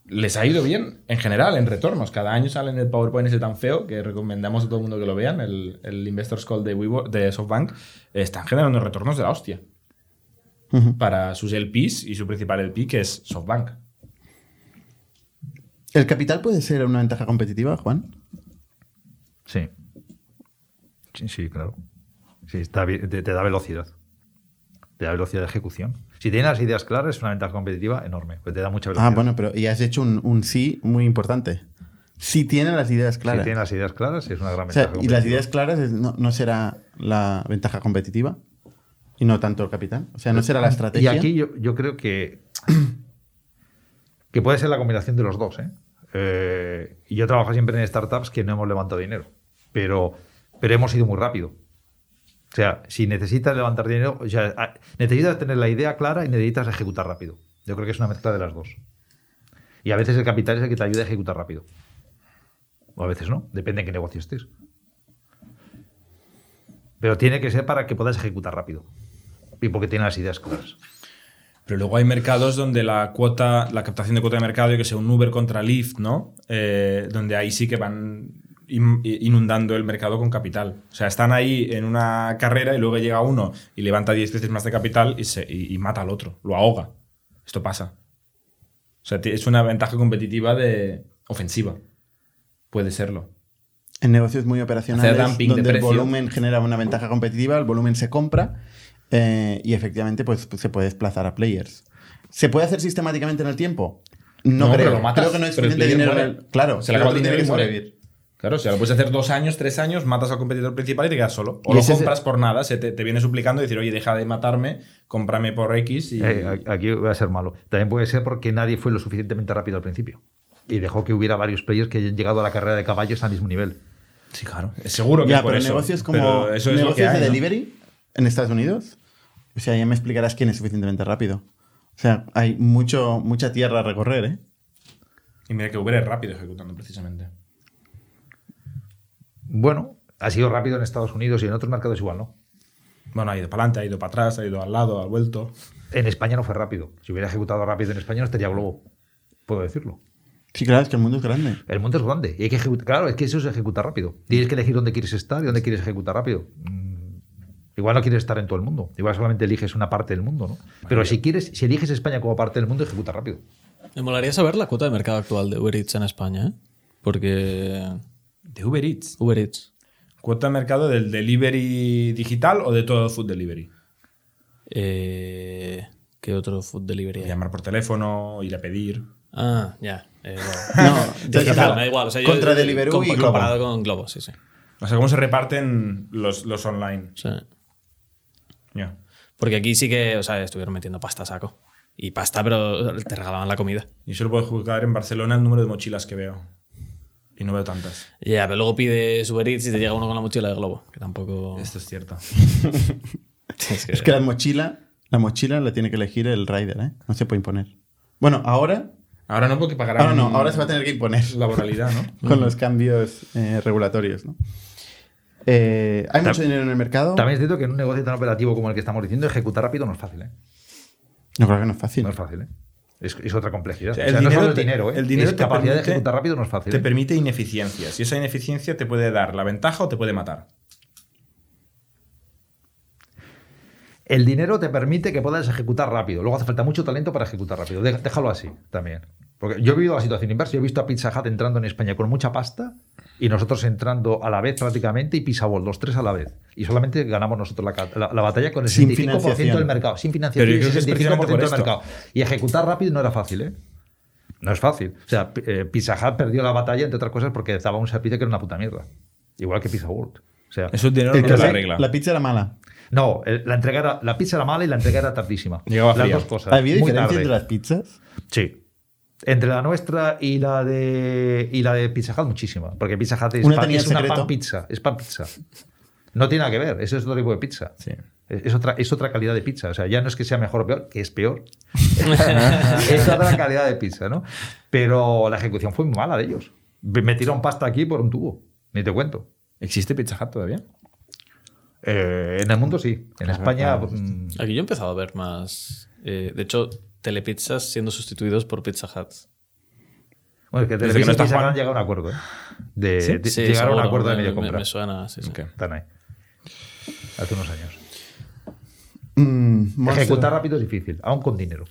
Les ha ido bien en general, en retornos. Cada año sale en el PowerPoint ese tan feo que recomendamos a todo el mundo que lo vean, el, el Investors Call de, WeWork, de SoftBank. Están generando retornos de la hostia para sus LPs y su principal LP, que es SoftBank. ¿El capital puede ser una ventaja competitiva, Juan? Sí. Sí, sí, claro. Sí, está bien, te, te da velocidad. Te da velocidad de ejecución. Si tienes las ideas claras, es una ventaja competitiva enorme. Pues te da mucha velocidad. Ah, bueno, pero y has hecho un, un sí muy importante. Si tiene las ideas claras. Si tienes las ideas claras, es una gran O sea, ventaja. y las ideas claras no, no será la ventaja competitiva y no tanto el capital. O sea, no será la Y estrategia. aquí yo, yo creo que, que puede ser la combinación de los dos. ¿eh? Eh, y yo trabajo siempre en startups que no hemos levantado dinero, pero, pero hemos ido muy rápido. O sea, si necesitas levantar dinero, o sea, a- necesitas tener la idea clara y necesitas ejecutar rápido. Yo creo que es una mezcla de las dos. Y a veces el capital es el que te ayuda a ejecutar rápido. O a veces no, depende en qué negocio estés. Pero tiene que ser para que puedas ejecutar rápido. Y porque tiene las ideas claras. Pero luego hay mercados donde la cuota, la captación de cuota de mercado, yo que sé, un Uber contra Lyft, ¿no? Eh, donde ahí sí que van inundando el mercado con capital. O sea, están ahí en una carrera y luego llega uno y levanta 10 veces más de capital y, se, y, y mata al otro, lo ahoga. Esto pasa. O sea, es una ventaja competitiva de ofensiva. Puede serlo. En negocios muy operacionales, donde el volumen genera una ventaja competitiva, el volumen se compra eh, y efectivamente pues, pues, se puede desplazar a players. ¿Se puede hacer sistemáticamente en el tiempo? No, No, creo. pero lo matas, creo que no es suficiente dinero. muere. Claro, Se le acaba el dinero y muere. Claro, o sea, lo puedes hacer dos años, tres años, matas al competidor principal y te quedas solo. O lo compras por nada, se te, te viene suplicando y decir, oye, deja de matarme, cómprame por X y... Eh, aquí va a ser malo. También puede ser porque nadie fue lo suficientemente rápido al principio. Y dejó que hubiera varios players que hayan llegado a la carrera de caballos al mismo nivel. Sí, claro. Es seguro que Ya, es por pero eso. negocios como Pero eso es lo negocios que hay, de ¿no? delivery en Estados Unidos. O sea, ya me explicarás quién es suficientemente rápido. O sea, hay mucho, mucha tierra a recorrer, ¿eh? Y mira que Uber es rápido ejecutando precisamente. Bueno, ha sido rápido en Estados Unidos y en otros mercados igual, ¿no? Bueno, ha ido para adelante, ha ido para atrás, ha ido al lado, ha vuelto. En España no fue rápido. Si hubiera ejecutado rápido en España no estaría Globo. Puedo decirlo. Sí, claro, es que el mundo es grande. El mundo es grande y hay que ejecutar. Claro, es que eso se ejecuta rápido. Tienes que elegir dónde quieres estar y dónde quieres ejecutar rápido. Mm, Igual no quieres estar en todo el mundo. Igual solamente eliges una parte del mundo, ¿no? Pero si quieres, si eliges España como parte del mundo, ejecuta rápido. Me molaría saber la cuota de mercado actual de Uber Eats en España, ¿eh? Porque De Uber Eats. Uber Eats. ¿Cuota de mercado del delivery digital o de todo el food delivery? Eh, ¿Qué otro food delivery hay? Llamar por teléfono, ir a pedir. Ah, ya. Eh, bueno. [LAUGHS] No, Digital, me da igual. O sea, yo- Contra Deliveroo y Globo. Comparado con Globo, sí, sí. O sea, cómo se reparten los, los online. Sí. Ya. Porque aquí sí que, o sea, estuvieron metiendo pasta a saco. Y pasta, pero te regalaban la comida. Y solo puedo juzgar en Barcelona el número de mochilas que veo. Y no veo tantas. Ya, pero luego pides Uber Eats y te llega uno con la mochila de Globo. Que tampoco. Esto es cierto. [LAUGHS] Es que- Es que la mochila, la mochila la tiene que elegir el rider, ¿eh? No se puede imponer. Bueno, ahora, Ahora no, porque pagarán. ahora no, ahora se va a tener que imponer Laboralidad, ¿no? [LAUGHS] con los cambios eh, regulatorios, ¿no? Eh, hay mucho dinero en el mercado. También es cierto que en un negocio tan operativo como el que estamos diciendo, ejecutar rápido no es fácil, ¿eh? No creo que no es fácil. No es fácil, ¿eh? Es, es otra complejidad. O sea, O sea, no solo el dinero, ¿eh? el dinero es te capacidad de permite- ejecutar rápido no es fácil. Te ¿eh? permite ineficiencias. Y esa ineficiencia te puede dar la ventaja o te puede matar. El dinero te permite que puedas ejecutar rápido. Luego hace falta mucho talento para ejecutar rápido. Dé- Déjalo así también. Porque yo he vivido la situación inversa. Yo he visto a Pizza Hut entrando en España con mucha pasta y nosotros entrando a la vez prácticamente y Pizza World, los tres a la vez. Y solamente ganamos nosotros la, la- la batalla con el Sin 65% financiación. del mercado. Sin financiación, es 65% precisamente por del mercado. Y ejecutar rápido no era fácil, ¿eh? No es fácil. O sea, eh, Pizza Hut perdió la batalla, entre otras cosas, porque daba un servicio que era una puta mierda. Igual que Pizza World. O sea, Eso El no la la- regla. La pizza era mala. no, el- la entrega era, la pizza era mala y la entrega era tardísima. Llegaba Las fría. dos cosas. ¿Había diferencia entre las pizzas? Sí. Entre la nuestra y la de y la de Pizza Hut muchísima, porque Pizza Hut es, Una pan- es una pan pizza, es pan pizza. No tiene nada que ver, eso es otro tipo de pizza. Sí. Es, es otra, es otra calidad de pizza. O sea, ya no es que sea mejor o peor, que es peor. [LAUGHS] es otra calidad de pizza, ¿no? Pero la ejecución fue muy mala de ellos. Me tiraron pasta aquí por un tubo. Ni te cuento. ¿Existe Pizza Hut todavía? Eh, en el mundo sí. En España. claro. mm, Aquí yo he empezado a ver más. eh, de hecho, telepizzas siendo sustituidos por Pizza Hut. Bueno, es que Desde que no está Pizza Hut Juan. han llegado a un acuerdo. ¿eh? De, ¿Sí? de- Sí, llegaron a un acuerdo de me- media me, compra. me suena, sí, sí. Ok. Están ahí. Hace unos años. Mm, Monster. Ejecutar rápido es difícil, aún con dinero.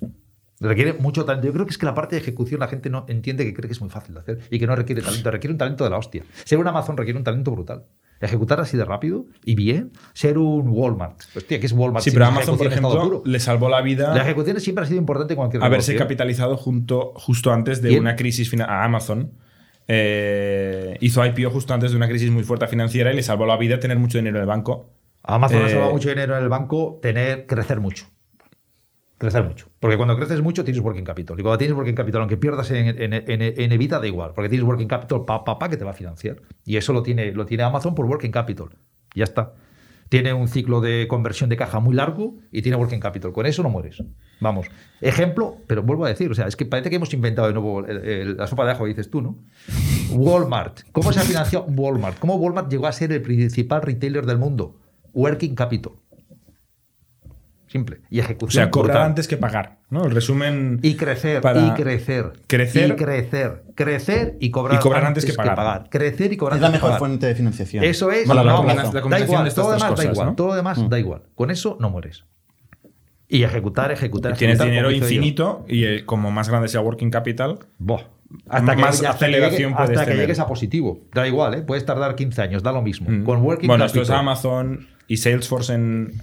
Requiere mucho talento. Yo creo que es que la parte de ejecución la gente no entiende que cree que es muy fácil de hacer y que no requiere talento. Requiere un talento de la hostia. Ser un Amazon requiere un talento brutal. Ejecutar así de rápido y bien. Ser un Walmart. Hostia, ¿qué es Walmart? Sí, pero Amazon, por ejemplo, le salvó la vida La ejecución siempre ha sido importante en cualquier haberse capitalizado junto, justo antes de ¿Quién? una crisis a Amazon. eh, hizo IPO justo antes de una crisis muy fuerte financiera y le salvó la vida tener mucho dinero en el banco. Amazon ha Eh, salvado mucho dinero en el banco, tener, crecer mucho. Crecer mucho. Porque cuando creces mucho tienes working capital. Y cuando tienes working capital, aunque pierdas en, Evita, da igual. Porque tienes working capital pa, pa, pa, que te va a financiar. Y eso lo tiene, lo tiene Amazon por working capital. Ya está. Tiene un ciclo de conversión de caja muy largo y tiene working capital. Con eso no mueres. Vamos. Ejemplo, pero vuelvo a decir, o sea, es que parece que hemos inventado de nuevo el- el- la sopa de ajo, dices tú, ¿no? Walmart. ¿Cómo se ha financiado Walmart? ¿Cómo Walmart llegó a ser el principal retailer del mundo? Working capital. Simple. Y O ejecución. sea, cobrar brutal. antes que pagar. ¿no? El resumen. Y crecer, para y crecer. crecer- Y crecer. Crecer y cobrar, Y cobrar antes que pagar. Crecer y cobrar Es la antes que mejor pagar. fuente de financiación. Eso es. Bueno, la no, la da igual. de Todo demás da igual. ¿no? Todo lo demás da igual. Con eso no mueres. Y ejecutar, ejecutar. tienes ejecutar, dinero yo. infinito y eh, como más grande sea working capital, Buah. Hasta que, Más hasta que aceleración llegue- puedes hasta que llegues a positivo. Da igual, ¿eh? puedes tardar 15 años, da lo mismo. Mm. Con Working bueno, esto Capital. es Amazon y Salesforce en,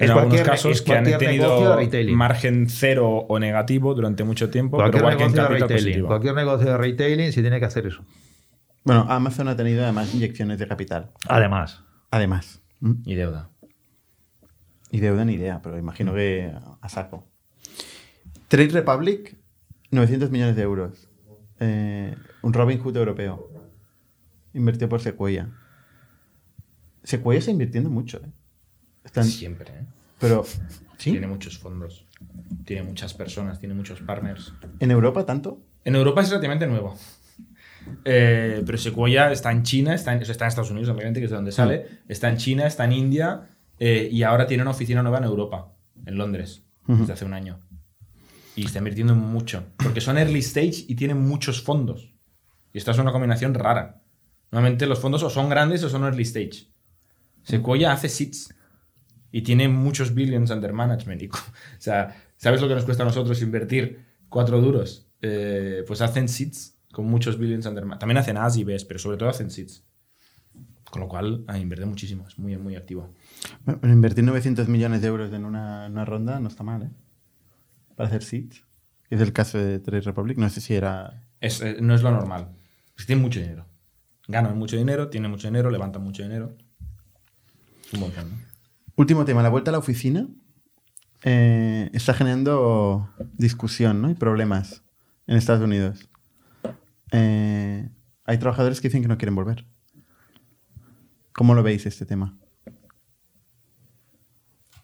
en algunos casos es que han tenido margen cero o negativo durante mucho tiempo, Cualquier pero negocio de retailing. Cualquier negocio de retailing se tiene que hacer eso. Bueno, Amazon ha tenido además inyecciones de capital. Además. Además. ¿Mm? Y deuda. Y deuda ni idea, pero imagino que a saco. Trade Republic, 900 millones de euros. Eh, un Robin Hood europeo. Invirtió por Sequoia. Sequoia está invirtiendo mucho, ¿eh? Están- Siempre, ¿eh? pero, ¿sí? Tiene muchos fondos, tiene muchas personas, tiene muchos partners. ¿En Europa tanto? En Europa es relativamente nuevo. Eh, pero Sequoia está en China, está en, o sea, está en Estados Unidos, obviamente, que es de donde sale. Está en China, está en India eh, y ahora tiene una oficina nueva en Europa, en Londres, desde hace un año. Y está invirtiendo mucho, porque son early stage y tienen muchos fondos. Y esta es una combinación rara. Normalmente los fondos o son grandes o son early stage. Sequoia hace seeds y tiene muchos billions under management. Y [LAUGHS] o sea, ¿sabes lo que nos cuesta a nosotros invertir cuatro duros? Eh, pues hacen seeds con muchos billions under management. También hacen As y Bs, pero sobre todo hacen seeds. Con lo cual, ah, invierte muchísimo. Es muy, muy activo. Bueno, pero invertir 900 millones de euros en una, una ronda no está mal, ¿eh? Para hacer seeds. Es el caso de Trade Republic. No sé si era... Es, eh, no es lo normal. Pues tiene mucho dinero. Ganan mucho dinero, tienen mucho dinero, levantan mucho dinero. Es un buen fondo. Último tema, la vuelta a la oficina eh, está generando discusión ¿no? y problemas en Estados Unidos. Eh, hay trabajadores que dicen que no quieren volver. ¿Cómo lo veis este tema?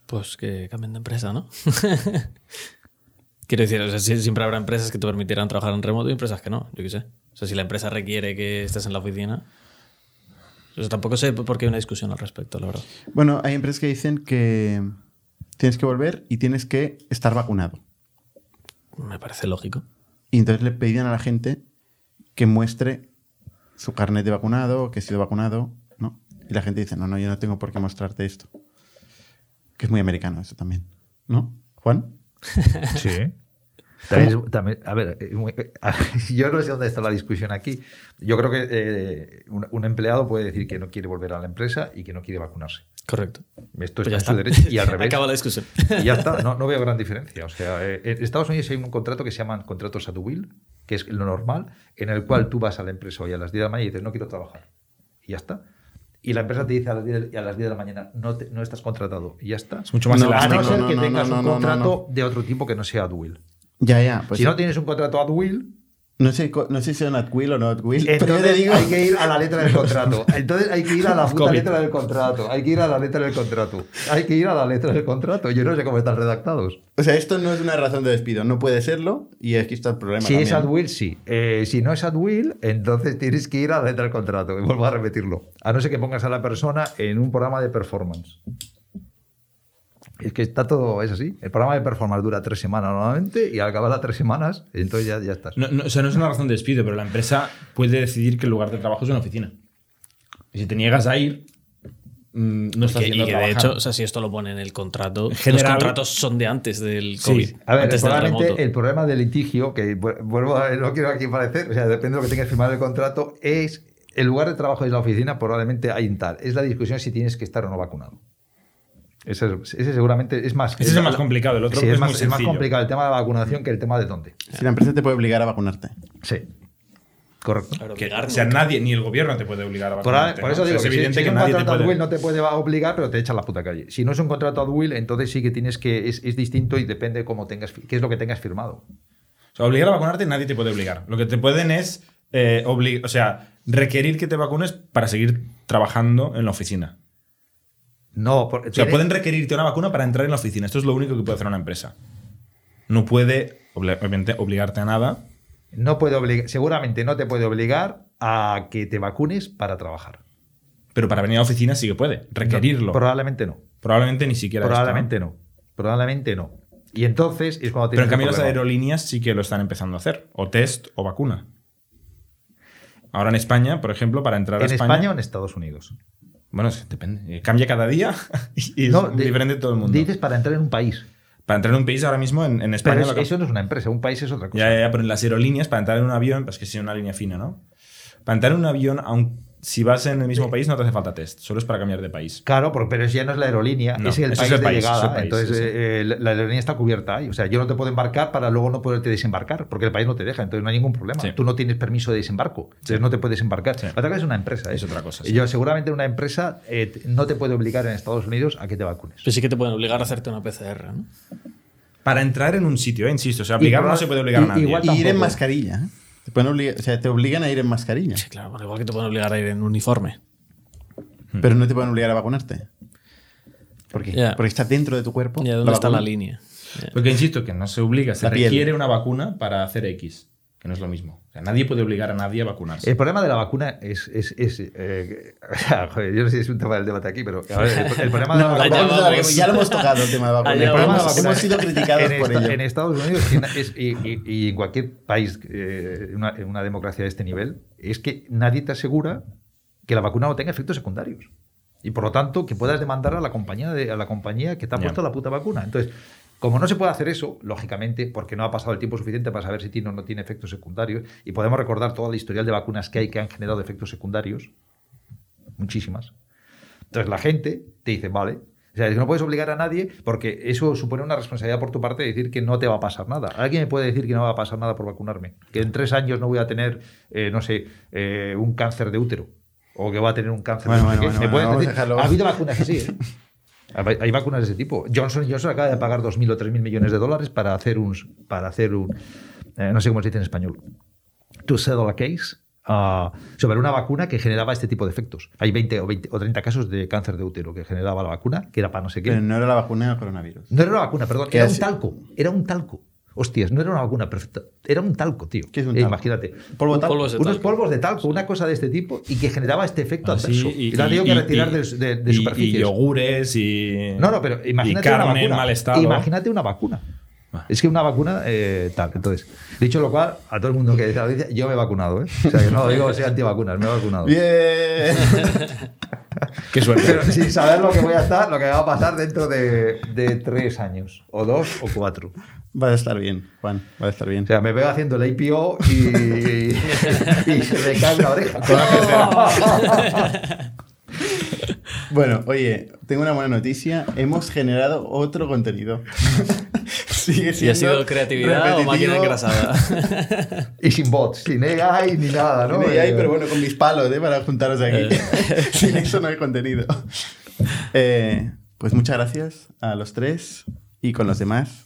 Pues que cambien de empresa, ¿no? [LAUGHS] Quiero decir, o sea, siempre habrá empresas que te permitirán trabajar en remoto y empresas que no, yo qué sé. O sea, si la empresa requiere que estés en la oficina. Tampoco sé por qué hay una discusión al respecto, la verdad. Bueno, hay empresas que dicen que tienes que volver y tienes que estar vacunado. Me parece lógico. Y entonces le pedían a la gente que muestre su carnet de vacunado, que ha sido vacunado, ¿no? Y la gente dice, no, no, yo no tengo por qué mostrarte esto. Que es muy americano eso también, ¿no? Juan. [LAUGHS] Sí. También es- también- a ver, eh, eh, [LAUGHS] yo no sé dónde está la discusión aquí. Yo creo que eh, un, un empleado puede decir que no quiere volver a la empresa y que no quiere vacunarse. Correcto. Esto Pues en su está. derecho y al [LAUGHS] revés. Acaba la discusión. Y ya está, no, no veo gran diferencia. O sea, eh, en Estados Unidos hay un contrato que se llaman contratos at will, que es lo normal, en el cual tú vas a la empresa hoy a las 10 de la mañana y dices, no quiero trabajar. Y ya está. Y la empresa te dice a las 10, de- a las 10 de la mañana, no, te- no estás contratado. Y ya está. Es mucho más No, a elástico. no ser que no, tengas un contrato de otro tipo que no sea will. Ya, ya. Pues si no tienes un contrato at will, no, sé, no sé si son at will o no at will, pero yo entonces te digo... hay que ir a la letra del contrato. Entonces hay que ir a la [LAUGHS] puta letra del contrato. Hay que ir a la letra del contrato. Hay que ir a la letra del contrato. Yo no sé cómo están redactados. O sea, esto no es una razón de despido, no puede serlo y aquí está el problema. Si es at will, sí. Eh, si no es at will, entonces tienes que ir a la letra del contrato. Y vuelvo a repetirlo. A no ser que pongas a la persona en un programa de performance. Es que está todo, es así. El programa de performance dura tres semanas normalmente y al acabar las tres semanas, entonces ya, ya estás. No, no, o sea, no es una razón de despido, pero la empresa puede decidir que el lugar de trabajo es una oficina. Y si te niegas a ir, mm, no está y haciendo que de hecho, o sea, si esto lo pone en el contrato, general- los contratos son de antes del COVID. A ver, antes del el problema del litigio, que vu- vuelvo a, no quiero aquí parecer, o sea, depende de lo que tengas firmado en el contrato, es el lugar de trabajo es la oficina, probablemente hay en tal. Es la discusión si tienes que estar o no vacunado. Ese, ese seguramente es más. Ese es el más complicado, el otro Sí, es es, muy más, es más sencillo. complicado el tema de la vacunación que el tema de dónde. Si la empresa te puede obligar a vacunarte. Sí. Correcto. Claro, Que, o sea, nadie, ni el gobierno te puede obligar a Por, vacunarte. por ¿no? eso O sea, digo es si- evidente si que un nadie te contrato ad puede. will no te puede obligar, pero te echa a la puta calle. Si no es un contrato ad will, entonces sí que tienes que. Es, es distinto y depende cómo tengas, qué es lo que tengas firmado. O sea, obligar a vacunarte nadie te puede obligar. Lo que te pueden es eh, obli- o sea, requerir que te vacunes para seguir trabajando en la oficina. No, O sea, pueden requerirte una vacuna para entrar en la oficina. Esto es lo único que puede hacer una empresa. No puede, obviamente, obligarte a nada. no puede obligar, seguramente no te puede obligar a que te vacunes para trabajar. Pero para venir a la oficina sí que puede. Requerirlo. No, probablemente no. Probablemente ni siquiera. esto, ¿no? Probablemente no. Probablemente no. Y entonces es cuando Pero en cambio las aerolíneas sí que lo están empezando a hacer. O test o vacuna. Ahora en España, por ejemplo, para entrar a ¿En España. España o en Estados Unidos? Bueno, es- depende. Eh, Cambia cada día [LAUGHS] y es No, de- diferente en todo el mundo. Dices para entrar en un país. Para entrar en un país ahora mismo, en, en España. Pero es- que- eso no es una empresa, un país es otra cosa. Ya, ya, ya, pero en las aerolíneas, para entrar en un avión, pues que es una línea fina, ¿no? Para entrar en un avión, aun si vas en el mismo país, no te hace falta test. Solo es para cambiar de país. Claro, porque- pero ya no es la aerolínea, No, es el país es el de país, llegada. país, entonces, sí, sí. eh, la la aerolínea está cubierta ahí. O sea, yo no te puedo embarcar para luego no poderte desembarcar, porque el país no te deja, entonces no hay ningún problema. Sí. Tú no tienes permiso de desembarco, entonces no te puedes embarcar. Sí. Otra cosa es una empresa. ¿eh? Es otra cosa, sí. Yo, seguramente una empresa eh, no te puede obligar en Estados Unidos a que te vacunes. Pero sí que te pueden obligar a hacerte una PCR, ¿no? Para entrar en un sitio, eh, insisto. O sea, obligar no se puede obligar a y- nadie. igual Y ir en mascarilla. Te, pueden obligar- o sea, te obligan a ir en mascarilla. Sí, claro, bueno, igual que te pueden obligar a ir en uniforme. Pero no te pueden obligar a vacunarte. ¿Por qué? Ya. Porque está dentro de tu cuerpo. ¿Y dónde está vacuna. la línea? Porque insisto que no se obliga, se La piel. requiere una vacuna para hacer X, que no es lo mismo. O sea, nadie puede obligar a nadie a vacunarse. El problema de la vacuna es. es, es, eh, [LAUGHS] joder, yo no sé si es un tema del debate aquí, pero ver, el, el problema de la [LAUGHS] No, vacuna. vamos a ver, vamos. ya lo hemos tocado el tema de la vacuna. El problema de la vacuna hemos sido criticados en por esta- ello. En Estados Unidos es- y, y- y en cualquier país, eh, una, en una democracia de este nivel, es que nadie te asegura que la vacuna no tenga efectos secundarios. Y por lo tanto, que puedas demandar a la compañía, de, a la compañía que te ha Ya. puesto la puta vacuna. Entonces, como no se puede hacer eso, lógicamente, porque no ha pasado el tiempo suficiente para saber si tiene o no tiene efectos secundarios, y podemos recordar toda la historial de vacunas que hay que han generado efectos secundarios, muchísimas. Entonces la gente te dice, vale. O sea, que no puedes obligar a nadie porque eso supone una responsabilidad por tu parte de decir que no te va a pasar nada. ¿Alguien me puede decir que no va a pasar nada por vacunarme? Que en tres años no voy a tener, eh, no sé, eh, un cáncer de útero. O que va a tener un cáncer Bueno, de bueno. Ha habido vacunas así, ¿eh? Hay vacunas de ese tipo. Johnson Johnson acaba de pagar 2.000 o 3.000 millones de dólares para hacer un... Para hacer un eh, no sé cómo se dice en español. To settle a case ah, sobre una vacuna que generaba este tipo de efectos. Hay 20 o, 20 o 30 casos de cáncer de útero que generaba la vacuna, que era para no sé qué. Pero no era la vacuna del coronavirus. No era una vacuna, perdón, ¿Qué era un talco. Era un talco. Hostias, no era una vacuna perfecta. Era un talco, tío. ¿Qué es un Eh, talco? imagínate. Polvo de talco. Polvos de Unos polvos de talco, una cosa de este tipo, y que generaba este efecto Así, adverso. Y, la han tenido que retirar de, de- de y- superficies. Y yogures y. No, no, pero imagínate y una carne en vacuna. mal estado. Imagínate una vacuna. Ah. Es que una vacuna, eh, tal. Entonces, dicho lo cual, a todo el mundo que dice la yo me he vacunado, ¿eh? O sea, que no digo que sea antivacunas, me he vacunado. Bien. [LAUGHS] Qué suerte. Pero sin saber lo que voy a estar, lo que va a pasar dentro de, de tres años, o dos, o cuatro. Va a estar bien, Juan. Va a estar bien. O sea, me veo haciendo el IPO y, y se me cae una oreja. Bueno, oye, tengo una buena noticia. Hemos generado otro contenido. Sigue ¿Y ha siendo sido creatividad o máquina engrasada? Y sin bots, sin AI ni nada, ¿no? Ahí, Eh, pero bueno, con mis palos, ¿eh? Para juntaros aquí. [LAUGHS] Sin eso no hay contenido. Eh, pues muchas gracias a los tres y con los demás.